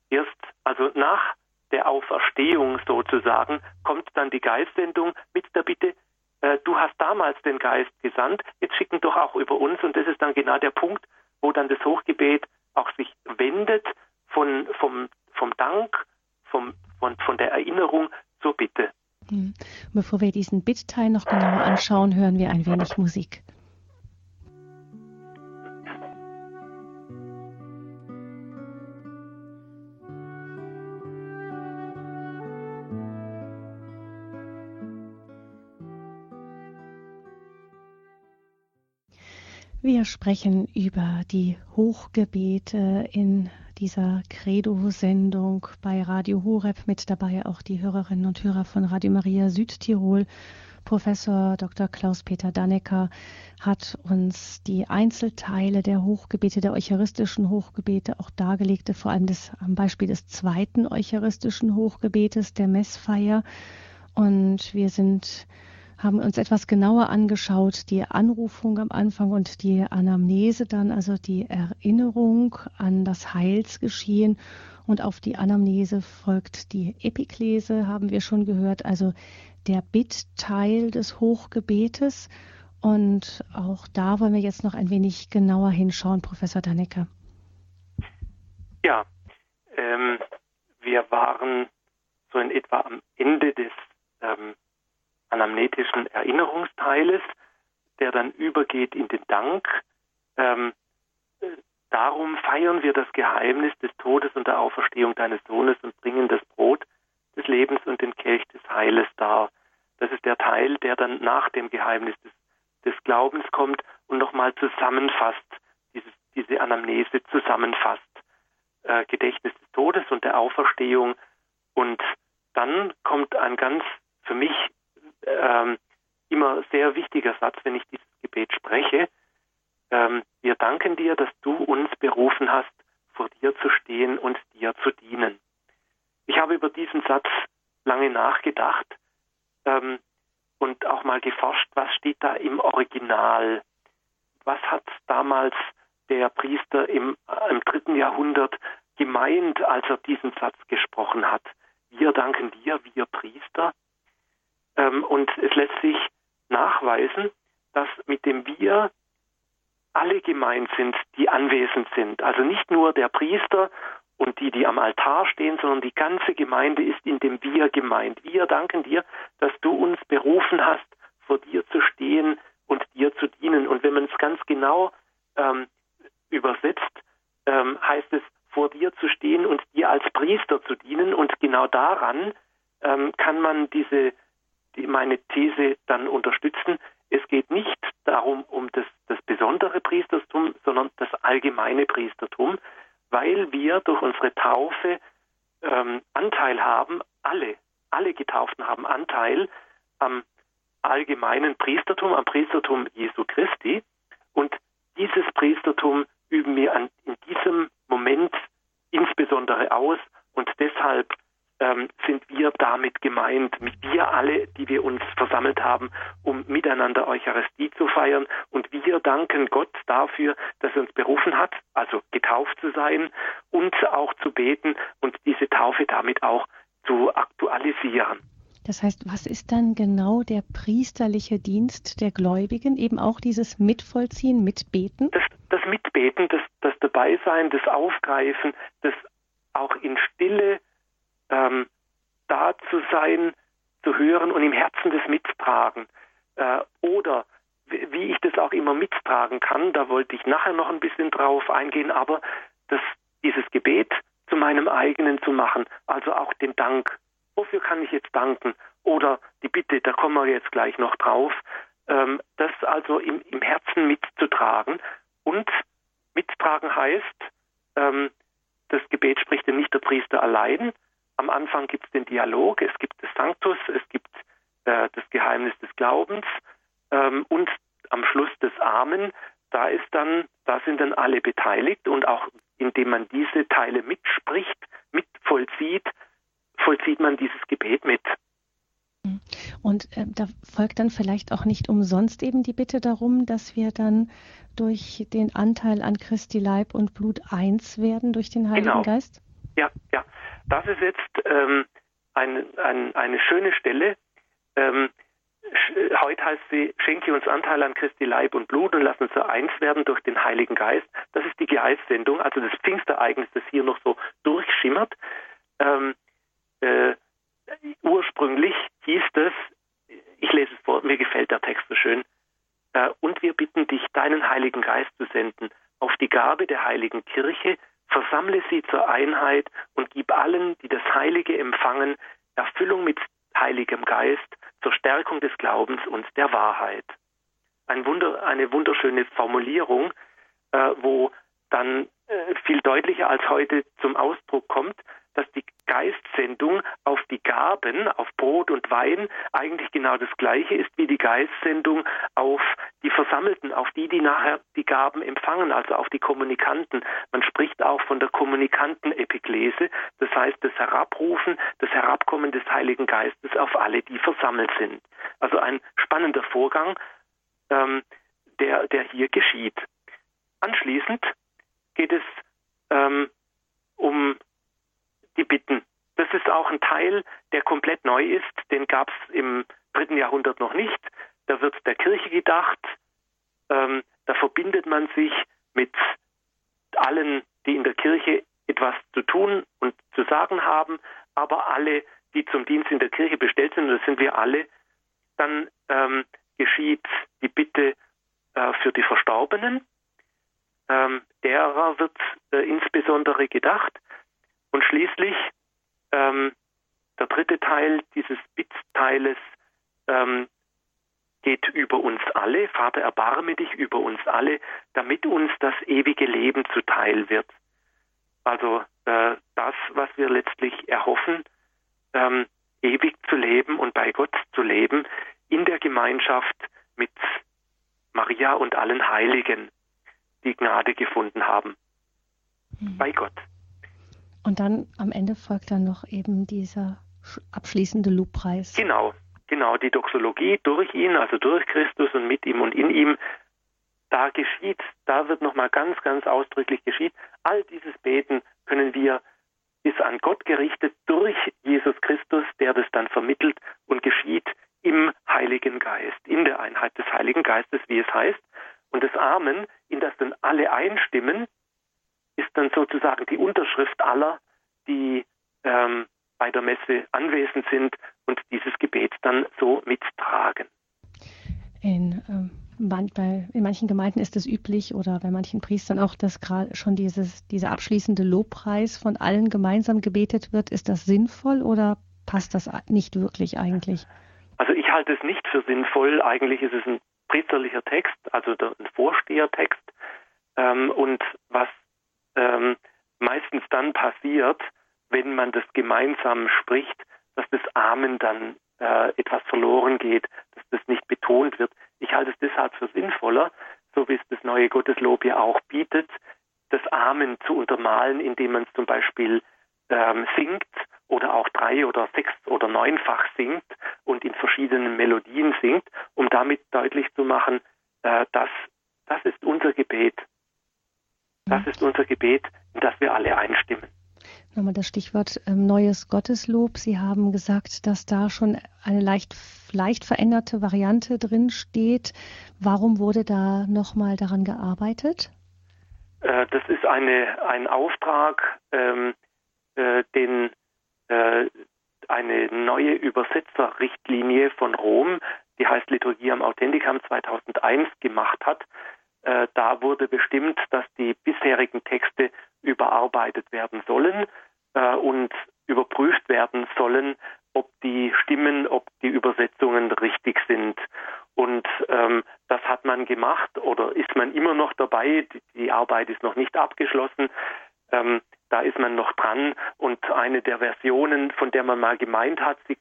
Erst, also nach der Auferstehung sozusagen, kommt dann die Geistsendung mit der Bitte, äh, du hast damals den Geist gesandt, jetzt schicken doch auch über uns und das ist dann genau der Punkt, wo dann das Hochgebet auch sich wendet von, vom, vom Dank, vom, von, von der Erinnerung zur Bitte. Hm. Bevor wir diesen Bittteil noch genauer anschauen, hören wir ein wenig Musik. Wir sprechen über die Hochgebete in dieser Credo-Sendung bei Radio Horeb. Mit dabei auch die Hörerinnen und Hörer von Radio Maria Südtirol. Professor Dr. Klaus-Peter Dannecker hat uns die Einzelteile der Hochgebete, der eucharistischen Hochgebete auch dargelegt, vor allem das, am Beispiel des zweiten eucharistischen Hochgebetes, der Messfeier. Und wir sind haben uns etwas genauer angeschaut, die Anrufung am Anfang und die Anamnese dann, also die Erinnerung an das Heilsgeschehen. Und auf die Anamnese folgt die Epiklese, haben wir schon gehört, also der Bittteil des Hochgebetes. Und auch da wollen wir jetzt noch ein wenig genauer hinschauen, Professor Dannecker. Ja, ähm, wir waren so in etwa am Ende des ähm, anamnetischen Erinnerungsteiles, der dann übergeht in den Dank. Ähm, darum feiern wir das Geheimnis des Todes und der Auferstehung deines Sohnes und bringen das Brot des Lebens und den Kelch des Heiles dar. Das ist der Teil, der dann nach dem Geheimnis des, des Glaubens kommt und nochmal zusammenfasst, dieses, diese Anamnese zusammenfasst. Äh, Gedächtnis des Todes und der Auferstehung. Und dann kommt ein ganz für mich ähm, immer sehr wichtiger Satz, wenn ich dieses Gebet spreche. Ähm, wir danken dir, dass du uns berufen hast, vor dir zu stehen und dir zu dienen. Ich habe über diesen Satz lange nachgedacht ähm, und auch mal geforscht, was steht da im Original? Was hat damals der Priester im, im dritten Jahrhundert gemeint, als er diesen Satz gesprochen hat? Wir danken dir, wir Priester. Ähm, und es lässt sich nachweisen, dass mit dem Wir alle gemeint sind, die anwesend sind. Also nicht nur der Priester und die, die am Altar stehen, sondern die ganze Gemeinde ist in dem Wir gemeint. Wir danken dir, dass du uns berufen hast, vor dir zu stehen und dir zu dienen. Und wenn man es ganz genau ähm, übersetzt, ähm, heißt es, vor dir zu stehen und dir als Priester zu dienen. Und genau daran ähm, kann man diese, die, meine These dann unterstützen. Es geht nicht darum, um das, das besondere Priestertum, sondern das allgemeine Priestertum, weil wir durch unsere Taufe ähm, Anteil haben, alle, alle Getauften haben Anteil am allgemeinen Priestertum, am Priestertum Jesu Christi. Und dieses Priestertum üben wir an, in diesem Moment insbesondere aus und deshalb ähm, sind wir damit gemeint, wir alle, die wir uns versammelt haben, um miteinander Eucharistie zu feiern. Und wir danken Gott dafür, dass er uns berufen hat, also getauft zu sein und auch zu beten und diese Taufe damit auch zu aktualisieren. Das heißt, was ist dann genau der priesterliche Dienst der Gläubigen? Eben auch dieses Mitvollziehen, Mitbeten? Das, das Mitbeten, das, das Dabeisein, das Aufgreifen, das auch in Stille ähm, da zu sein, zu hören und im Herzen das Mittragen. Äh, oder wie ich das auch immer mittragen kann, da wollte ich nachher noch ein bisschen drauf eingehen, aber das, dieses Gebet zu meinem eigenen zu machen, also auch den Dank wofür kann ich jetzt danken? Oder die Bitte, da kommen wir jetzt gleich noch drauf, ähm, das also im, im, Herzen mitzutragen. Und mittragen heißt, ähm, das Gebet spricht ja nicht der Priester allein. Am Anfang gibt es den Dialog, es gibt das Sanctus, es gibt äh, das Geheimnis des Glaubens ähm, und am Schluss des Amen. Da ist dann, da sind dann alle beteiligt und auch indem man diese Teile mitspricht, mit vollzieht, vollzieht man dieses Gebet mit. Und äh, da folgt dann vielleicht auch nicht umsonst eben die Bitte darum, dass wir dann durch den Anteil an Christi Leib und Blut eins werden durch den Heiligen genau. Geist? Ja, ja. Das ist jetzt ähm, ein, ein, eine schöne Stelle. Ähm, heute heißt sie, schenke uns Anteil an Christi Leib und Blut und lass uns so eins werden durch den Heiligen Geist. Das ist die Geistsendung, also das Pfingstereignis, das hier noch so durchschimmert. Ähm, äh, ursprünglich hieß es, ich lese es vor, mir gefällt der Text so schön, äh, und wir bitten dich, deinen Heiligen Geist zu senden auf die Gabe der Heiligen Kirche, versammle sie zur Einheit und gib allen, die das Heilige empfangen, Erfüllung mit Heiligem Geist zur Stärkung des Glaubens und der Wahrheit. Ein Wunder, eine wunderschöne Formulierung, äh, wo dann äh, viel deutlicher als heute zum Ausdruck kommt, dass die Geistsendung auf die Gaben, auf Brot und Wein eigentlich genau das gleiche ist wie die Geistsendung auf die Versammelten, auf die, die nachher die Gaben empfangen, also auf die Kommunikanten. Man spricht auch von der Kommunikantenepiklese, das heißt das Herabrufen, das Herabkommen des Heiligen Geistes auf alle, die versammelt sind. Also ein spannender Vorgang, ähm, der, der hier geschieht. Anschließend geht es ähm, um die Bitten. Das ist auch ein Teil, der komplett neu ist. Den gab es im dritten Jahrhundert noch nicht. Da wird der Kirche gedacht. Ähm, da verbindet man sich mit allen, die in der Kirche etwas zu tun und zu sagen haben, aber alle, die zum Dienst in der Kirche bestellt sind, und das sind wir alle, dann ähm, geschieht die Bitte äh, für die Verstorbenen. Ähm, derer wird äh, insbesondere gedacht. Und schließlich ähm, der dritte Teil dieses Bitteiles ähm, geht über uns alle. Vater, erbarme dich über uns alle, damit uns das ewige Leben zuteil wird. Also äh, das, was wir letztlich erhoffen, ähm, ewig zu leben und bei Gott zu leben, in der Gemeinschaft mit Maria und allen Heiligen, die Gnade gefunden haben. Mhm. Bei Gott. Und dann am Ende folgt dann noch eben dieser abschließende Lobpreis. Genau, genau, die Doxologie durch ihn, also durch Christus und mit ihm und in ihm, da geschieht, da wird nochmal ganz, ganz ausdrücklich geschieht. All dieses Beten können wir, ist an Gott gerichtet durch Jesus Christus, der das dann vermittelt und geschieht im Heiligen Geist, in der Heiligen Geistes, wie es heißt. Und das Amen, in das dann alle einstimmen, ist dann sozusagen die Unterschrift aller, die ähm, bei der Messe anwesend sind und dieses Gebet dann so mittragen. In, ähm, bei, in manchen Gemeinden ist es üblich oder bei manchen Priestern auch, dass gerade schon dieses, dieser abschließende Lobpreis von allen gemeinsam gebetet wird. Ist das sinnvoll oder passt das nicht wirklich eigentlich? Also ich halte es nicht für sinnvoll. Eigentlich ist es ein priesterlicher Text, also ein Vorstehertext. Ähm, und was ähm, meistens dann passiert, wenn man das gemeinsam spricht, dass das Amen dann äh, etwas verloren geht, dass das nicht betont wird. Ich halte es deshalb für sinnvoller, so wie es das neue Gotteslob ja auch bietet, das Amen zu untermalen, indem man es zum Beispiel ähm, singt oder auch drei oder sechs oder neunfach singt und in verschiedenen Melodien singt, um damit deutlich zu machen, äh, dass das ist unser Gebet. Das ist unser Gebet, in das wir alle einstimmen. Nochmal das Stichwort ähm, neues Gotteslob. Sie haben gesagt, dass da schon eine leicht, leicht veränderte Variante drin steht. Warum wurde da nochmal daran gearbeitet? Äh, das ist eine, ein Auftrag, ähm, äh, den äh, eine neue Übersetzerrichtlinie von Rom, die heißt Liturgie am Authentikam 2001, gemacht hat. Äh, da wurde bestimmt, dass die bisherigen Texte überarbeitet werden sollen äh, und überprüft werden sollen, ob die Stimmen, ob die Übersetzungen richtig sind. Und ähm, das hat man gemacht oder ist man immer noch dabei. Die, die Arbeit ist noch nicht abgeschlossen. Ähm, da ist man noch dran. Und eine der Versionen, von der man mal gemeint hat, sie,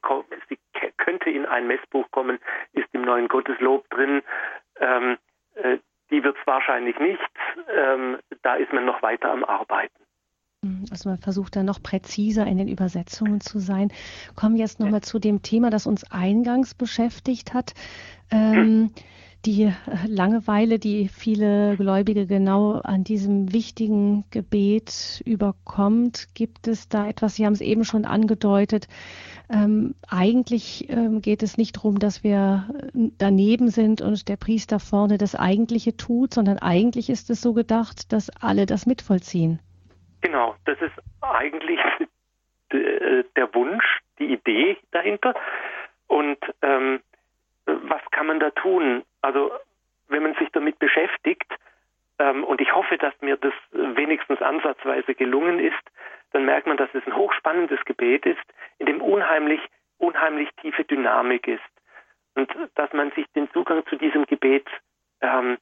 sie könnte in ein Messbuch kommen, ist im neuen Gotteslob drin. Ähm, äh, die wird es wahrscheinlich nicht. Ähm, da ist man noch weiter am Arbeiten. Also man versucht da noch präziser in den Übersetzungen zu sein. Kommen wir jetzt nochmal ja. zu dem Thema, das uns eingangs beschäftigt hat. Ähm, hm. Die Langeweile, die viele Gläubige genau an diesem wichtigen Gebet überkommt. Gibt es da etwas, Sie haben es eben schon angedeutet, ähm, eigentlich ähm, geht es nicht darum, dass wir daneben sind und der Priester vorne das Eigentliche tut, sondern eigentlich ist es so gedacht, dass alle das mitvollziehen. Genau, das ist eigentlich der Wunsch, die Idee dahinter. Und ähm, was kann man da tun? Also wenn man sich damit beschäftigt, ähm, und ich hoffe, dass mir das wenigstens ansatzweise gelungen ist, dann merkt man, dass es ein hochspannendes Gebet ist, in dem unheimlich, unheimlich tiefe Dynamik ist. Und dass man sich den Zugang zu diesem Gebet ähm,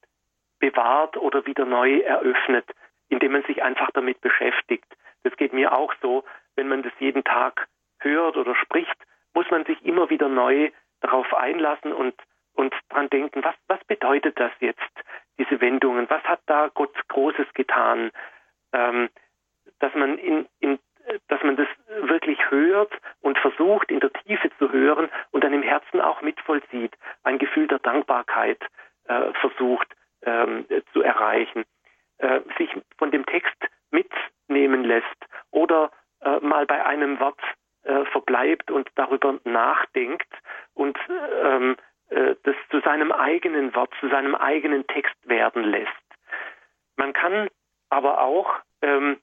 bewahrt oder wieder neu eröffnet indem man sich einfach damit beschäftigt. Das geht mir auch so, wenn man das jeden Tag hört oder spricht, muss man sich immer wieder neu darauf einlassen und, und dran denken, was, was bedeutet das jetzt, diese Wendungen? Was hat da Gott Großes getan? Ähm, dass man in, in, dass man das wirklich hört und versucht, in der Tiefe zu hören und dann im Herzen auch mitvollzieht, ein Gefühl der Dankbarkeit äh, versucht ähm, zu erreichen äh, sich von dem Text mitnehmen lässt oder äh, mal bei einem Wort äh, verbleibt und darüber nachdenkt und ähm, äh, das zu seinem eigenen Wort, zu seinem eigenen Text werden lässt. Man kann aber auch, ähm,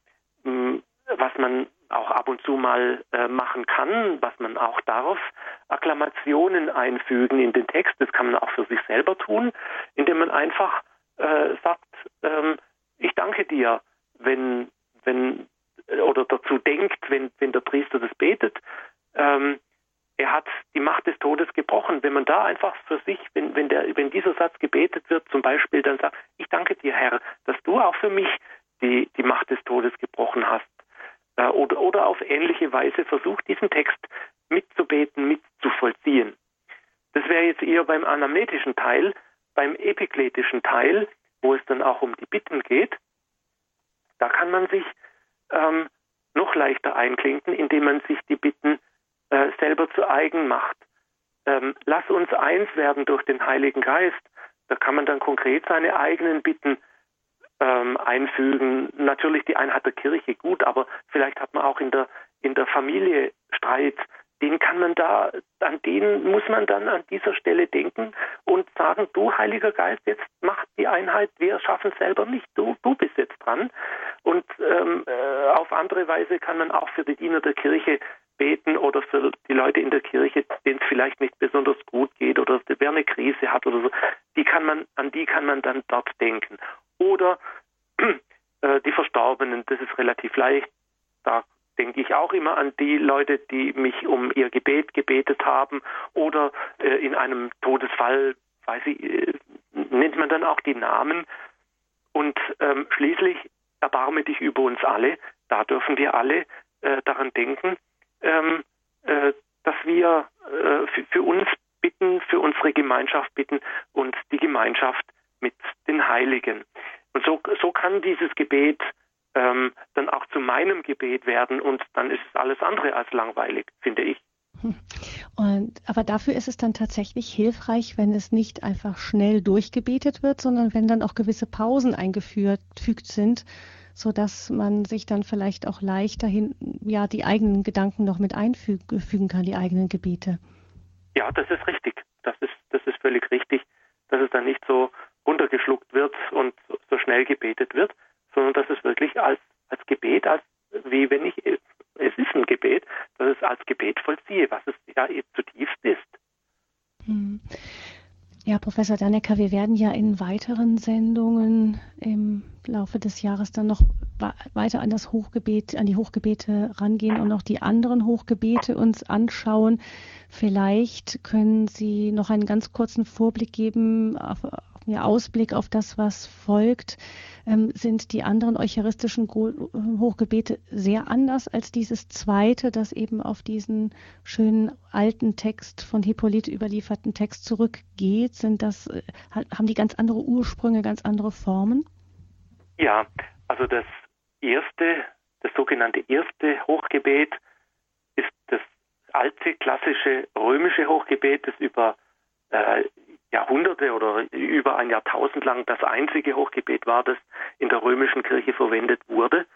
was man auch ab und zu mal äh, machen kann, was man auch darf, Akklamationen einfügen in den Text. Das kann man auch für sich selber tun, indem man einfach äh, sagt, ähm, ich danke dir, wenn, wenn, oder dazu denkt, wenn, wenn der Priester das betet. Ähm, er hat die Macht des Todes gebrochen. Wenn man da einfach für sich, wenn, wenn, der, wenn dieser Satz gebetet wird, zum Beispiel, dann sagt, ich danke dir, Herr, dass du auch für mich die, die Macht des Todes gebrochen hast. Äh, oder, oder auf ähnliche Weise versucht, diesen Text mitzubeten, mitzuvollziehen. Das wäre jetzt eher beim anamnetischen Teil. Beim epikletischen Teil wo es dann auch um die Bitten geht, da kann man sich ähm, noch leichter einklinken, indem man sich die Bitten äh, selber zu eigen macht. Ähm, lass uns eins werden durch den Heiligen Geist. Da kann man dann konkret seine eigenen Bitten ähm, einfügen. Natürlich die Einheit der Kirche gut, aber vielleicht hat man auch in der in der Familie Streit. den kann man da, an den muss man dann an dieser Stelle denken und sagen, du Heiliger Geist, jetzt mach die Einheit, wir schaffen es selber nicht, du, du bist jetzt dran. Und ähm, äh, auf andere Weise kann man auch für die Diener der Kirche beten oder für die Leute in der Kirche, denen es vielleicht nicht besonders gut geht oder wer eine Krise hat oder so, die kann man, an die kann man dann dort denken. Oder äh, die Verstorbenen, das ist relativ leicht. Da denke ich auch immer an die Leute, die mich um ihr Gebet gebetet haben oder äh, in einem Todesfall, weiß ich, äh, nennt man dann auch die Namen. Und ähm, schließlich erbarme dich über uns alle. Da dürfen wir alle äh, daran denken, ähm, äh, dass wir äh, für, für uns bitten, für unsere Gemeinschaft bitten und die Gemeinschaft mit den Heiligen. Und so, so kann dieses Gebet ähm, dann auch zu meinem Gebet werden und dann ist es alles andere als langweilig, finde ich. Und, aber dafür ist es dann tatsächlich hilfreich, wenn es nicht einfach schnell durchgebetet wird, sondern wenn dann auch gewisse Pausen eingefügt sind, so dass man sich dann vielleicht auch leichter hin, ja, die eigenen Gedanken noch mit einfügen kann, die eigenen Gebete. Ja, das ist richtig. Das ist, das ist völlig richtig, dass es dann nicht so runtergeschluckt wird und so schnell gebetet wird, sondern dass es wirklich als, als Gebet, als wie wenn ich, es ist ein Gebet, dass es als Gebet vollziehe, was es ja zutiefst ist. Hm. Ja, Professor Dannecker, wir werden ja in weiteren Sendungen im Laufe des Jahres dann noch weiter an das Hochgebet, an die Hochgebete rangehen und auch die anderen Hochgebete uns anschauen. Vielleicht können Sie noch einen ganz kurzen Vorblick geben, auf, ja, Ausblick auf das, was folgt. Ähm, sind die anderen eucharistischen Hochgebete sehr anders als dieses zweite, das eben auf diesen schönen alten Text von Hippolyte überlieferten Text zurückgeht? Sind das, äh, haben die ganz andere Ursprünge, ganz andere Formen? Ja, also das erste, das sogenannte erste Hochgebet ist das alte klassische römische Hochgebet, das über äh, Jahrhunderte oder über ein Jahrtausend lang das einzige Hochgebet war, das in der römischen Kirche verwendet wurde.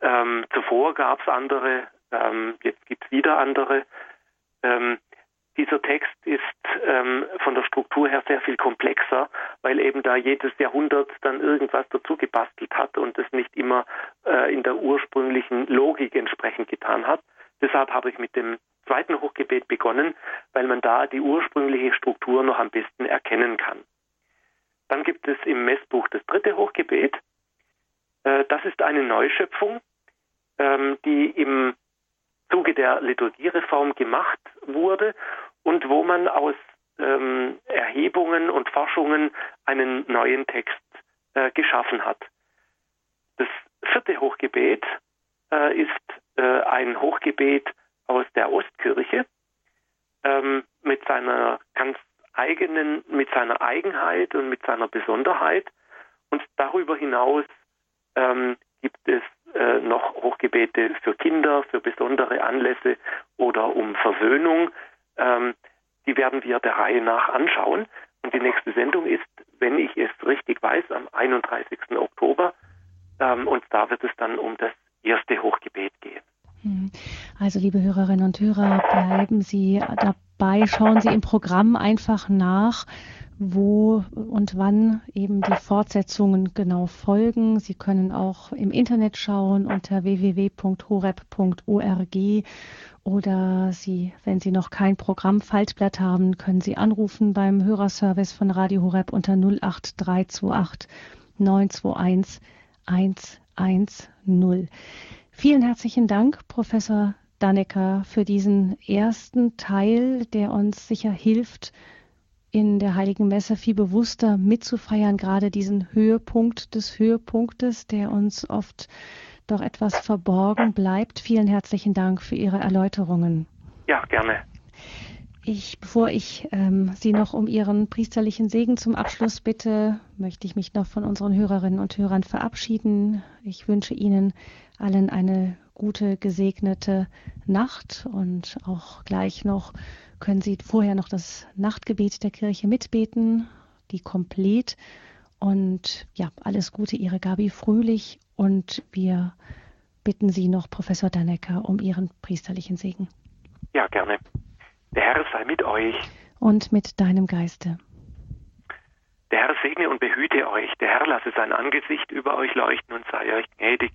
Ähm, zuvor gab es andere, ähm, jetzt gibt es wieder andere. Ähm, dieser Text ist ähm, von der Struktur her sehr viel komplexer, weil eben da jedes Jahrhundert dann irgendwas dazu gebastelt hat und es nicht immer äh, in der ursprünglichen Logik entsprechend getan hat. Deshalb habe ich mit dem zweiten Hochgebet begonnen, weil man da die ursprüngliche Struktur noch am besten erkennen kann. Dann gibt es im Messbuch das dritte Hochgebet. Äh, das ist eine Neuschöpfung, ähm, die im Zuge der Liturgiereform gemacht wurde und wo man aus ähm, Erhebungen und Forschungen einen neuen Text äh, geschaffen hat. Das vierte Hochgebet äh, ist ein Hochgebet aus der Ostkirche ähm, mit seiner ganz eigenen, mit seiner Eigenheit und mit seiner Besonderheit. Und darüber hinaus ähm, gibt es äh, noch Hochgebete für Kinder, für besondere Anlässe oder um Versöhnung. Ähm, die werden wir der Reihe nach anschauen. Und die nächste Sendung ist, wenn ich es richtig weiß, am 31. Oktober. Ähm, und da wird es dann um das erste Hochgebet gehen. Hm. Also, liebe Hörerinnen und Hörer, bleiben Sie dabei, schauen Sie im Programm einfach nach, wo und wann eben die Fortsetzungen genau folgen. Sie können auch im Internet schauen unter www.horeb.org oder Sie, wenn Sie noch kein Programm-Faltblatt haben, können Sie anrufen beim Hörerservice von Radio Horeb unter 08328 921 110. Vielen herzlichen Dank, Professor Dannecker, für diesen ersten Teil, der uns sicher hilft, in der Heiligen Messe viel bewusster mitzufeiern, gerade diesen Höhepunkt des Höhepunktes, der uns oft doch etwas verborgen bleibt. Vielen herzlichen Dank für Ihre Erläuterungen. Ja, gerne. Ich, bevor ich ähm, Sie noch um Ihren priesterlichen Segen zum Abschluss bitte, möchte ich mich noch von unseren Hörerinnen und Hörern verabschieden. Ich wünsche Ihnen allen eine gute, gesegnete Nacht und auch gleich noch können Sie vorher noch das Nachtgebet der Kirche mitbeten, die komplett. Und ja, alles Gute, Ihre Gabi Fröhlich. Und wir bitten Sie noch, Professor Dannecker, um Ihren priesterlichen Segen. Ja, gerne. Der Herr sei mit euch. Und mit deinem Geiste. Der Herr segne und behüte euch. Der Herr lasse sein Angesicht über euch leuchten und sei euch gnädig.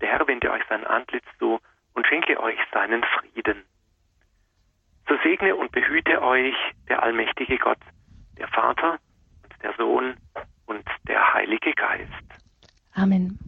Der Herr wende euch sein Antlitz zu und schenke euch seinen Frieden. So segne und behüte euch der allmächtige Gott, der Vater und der Sohn und der Heilige Geist. Amen.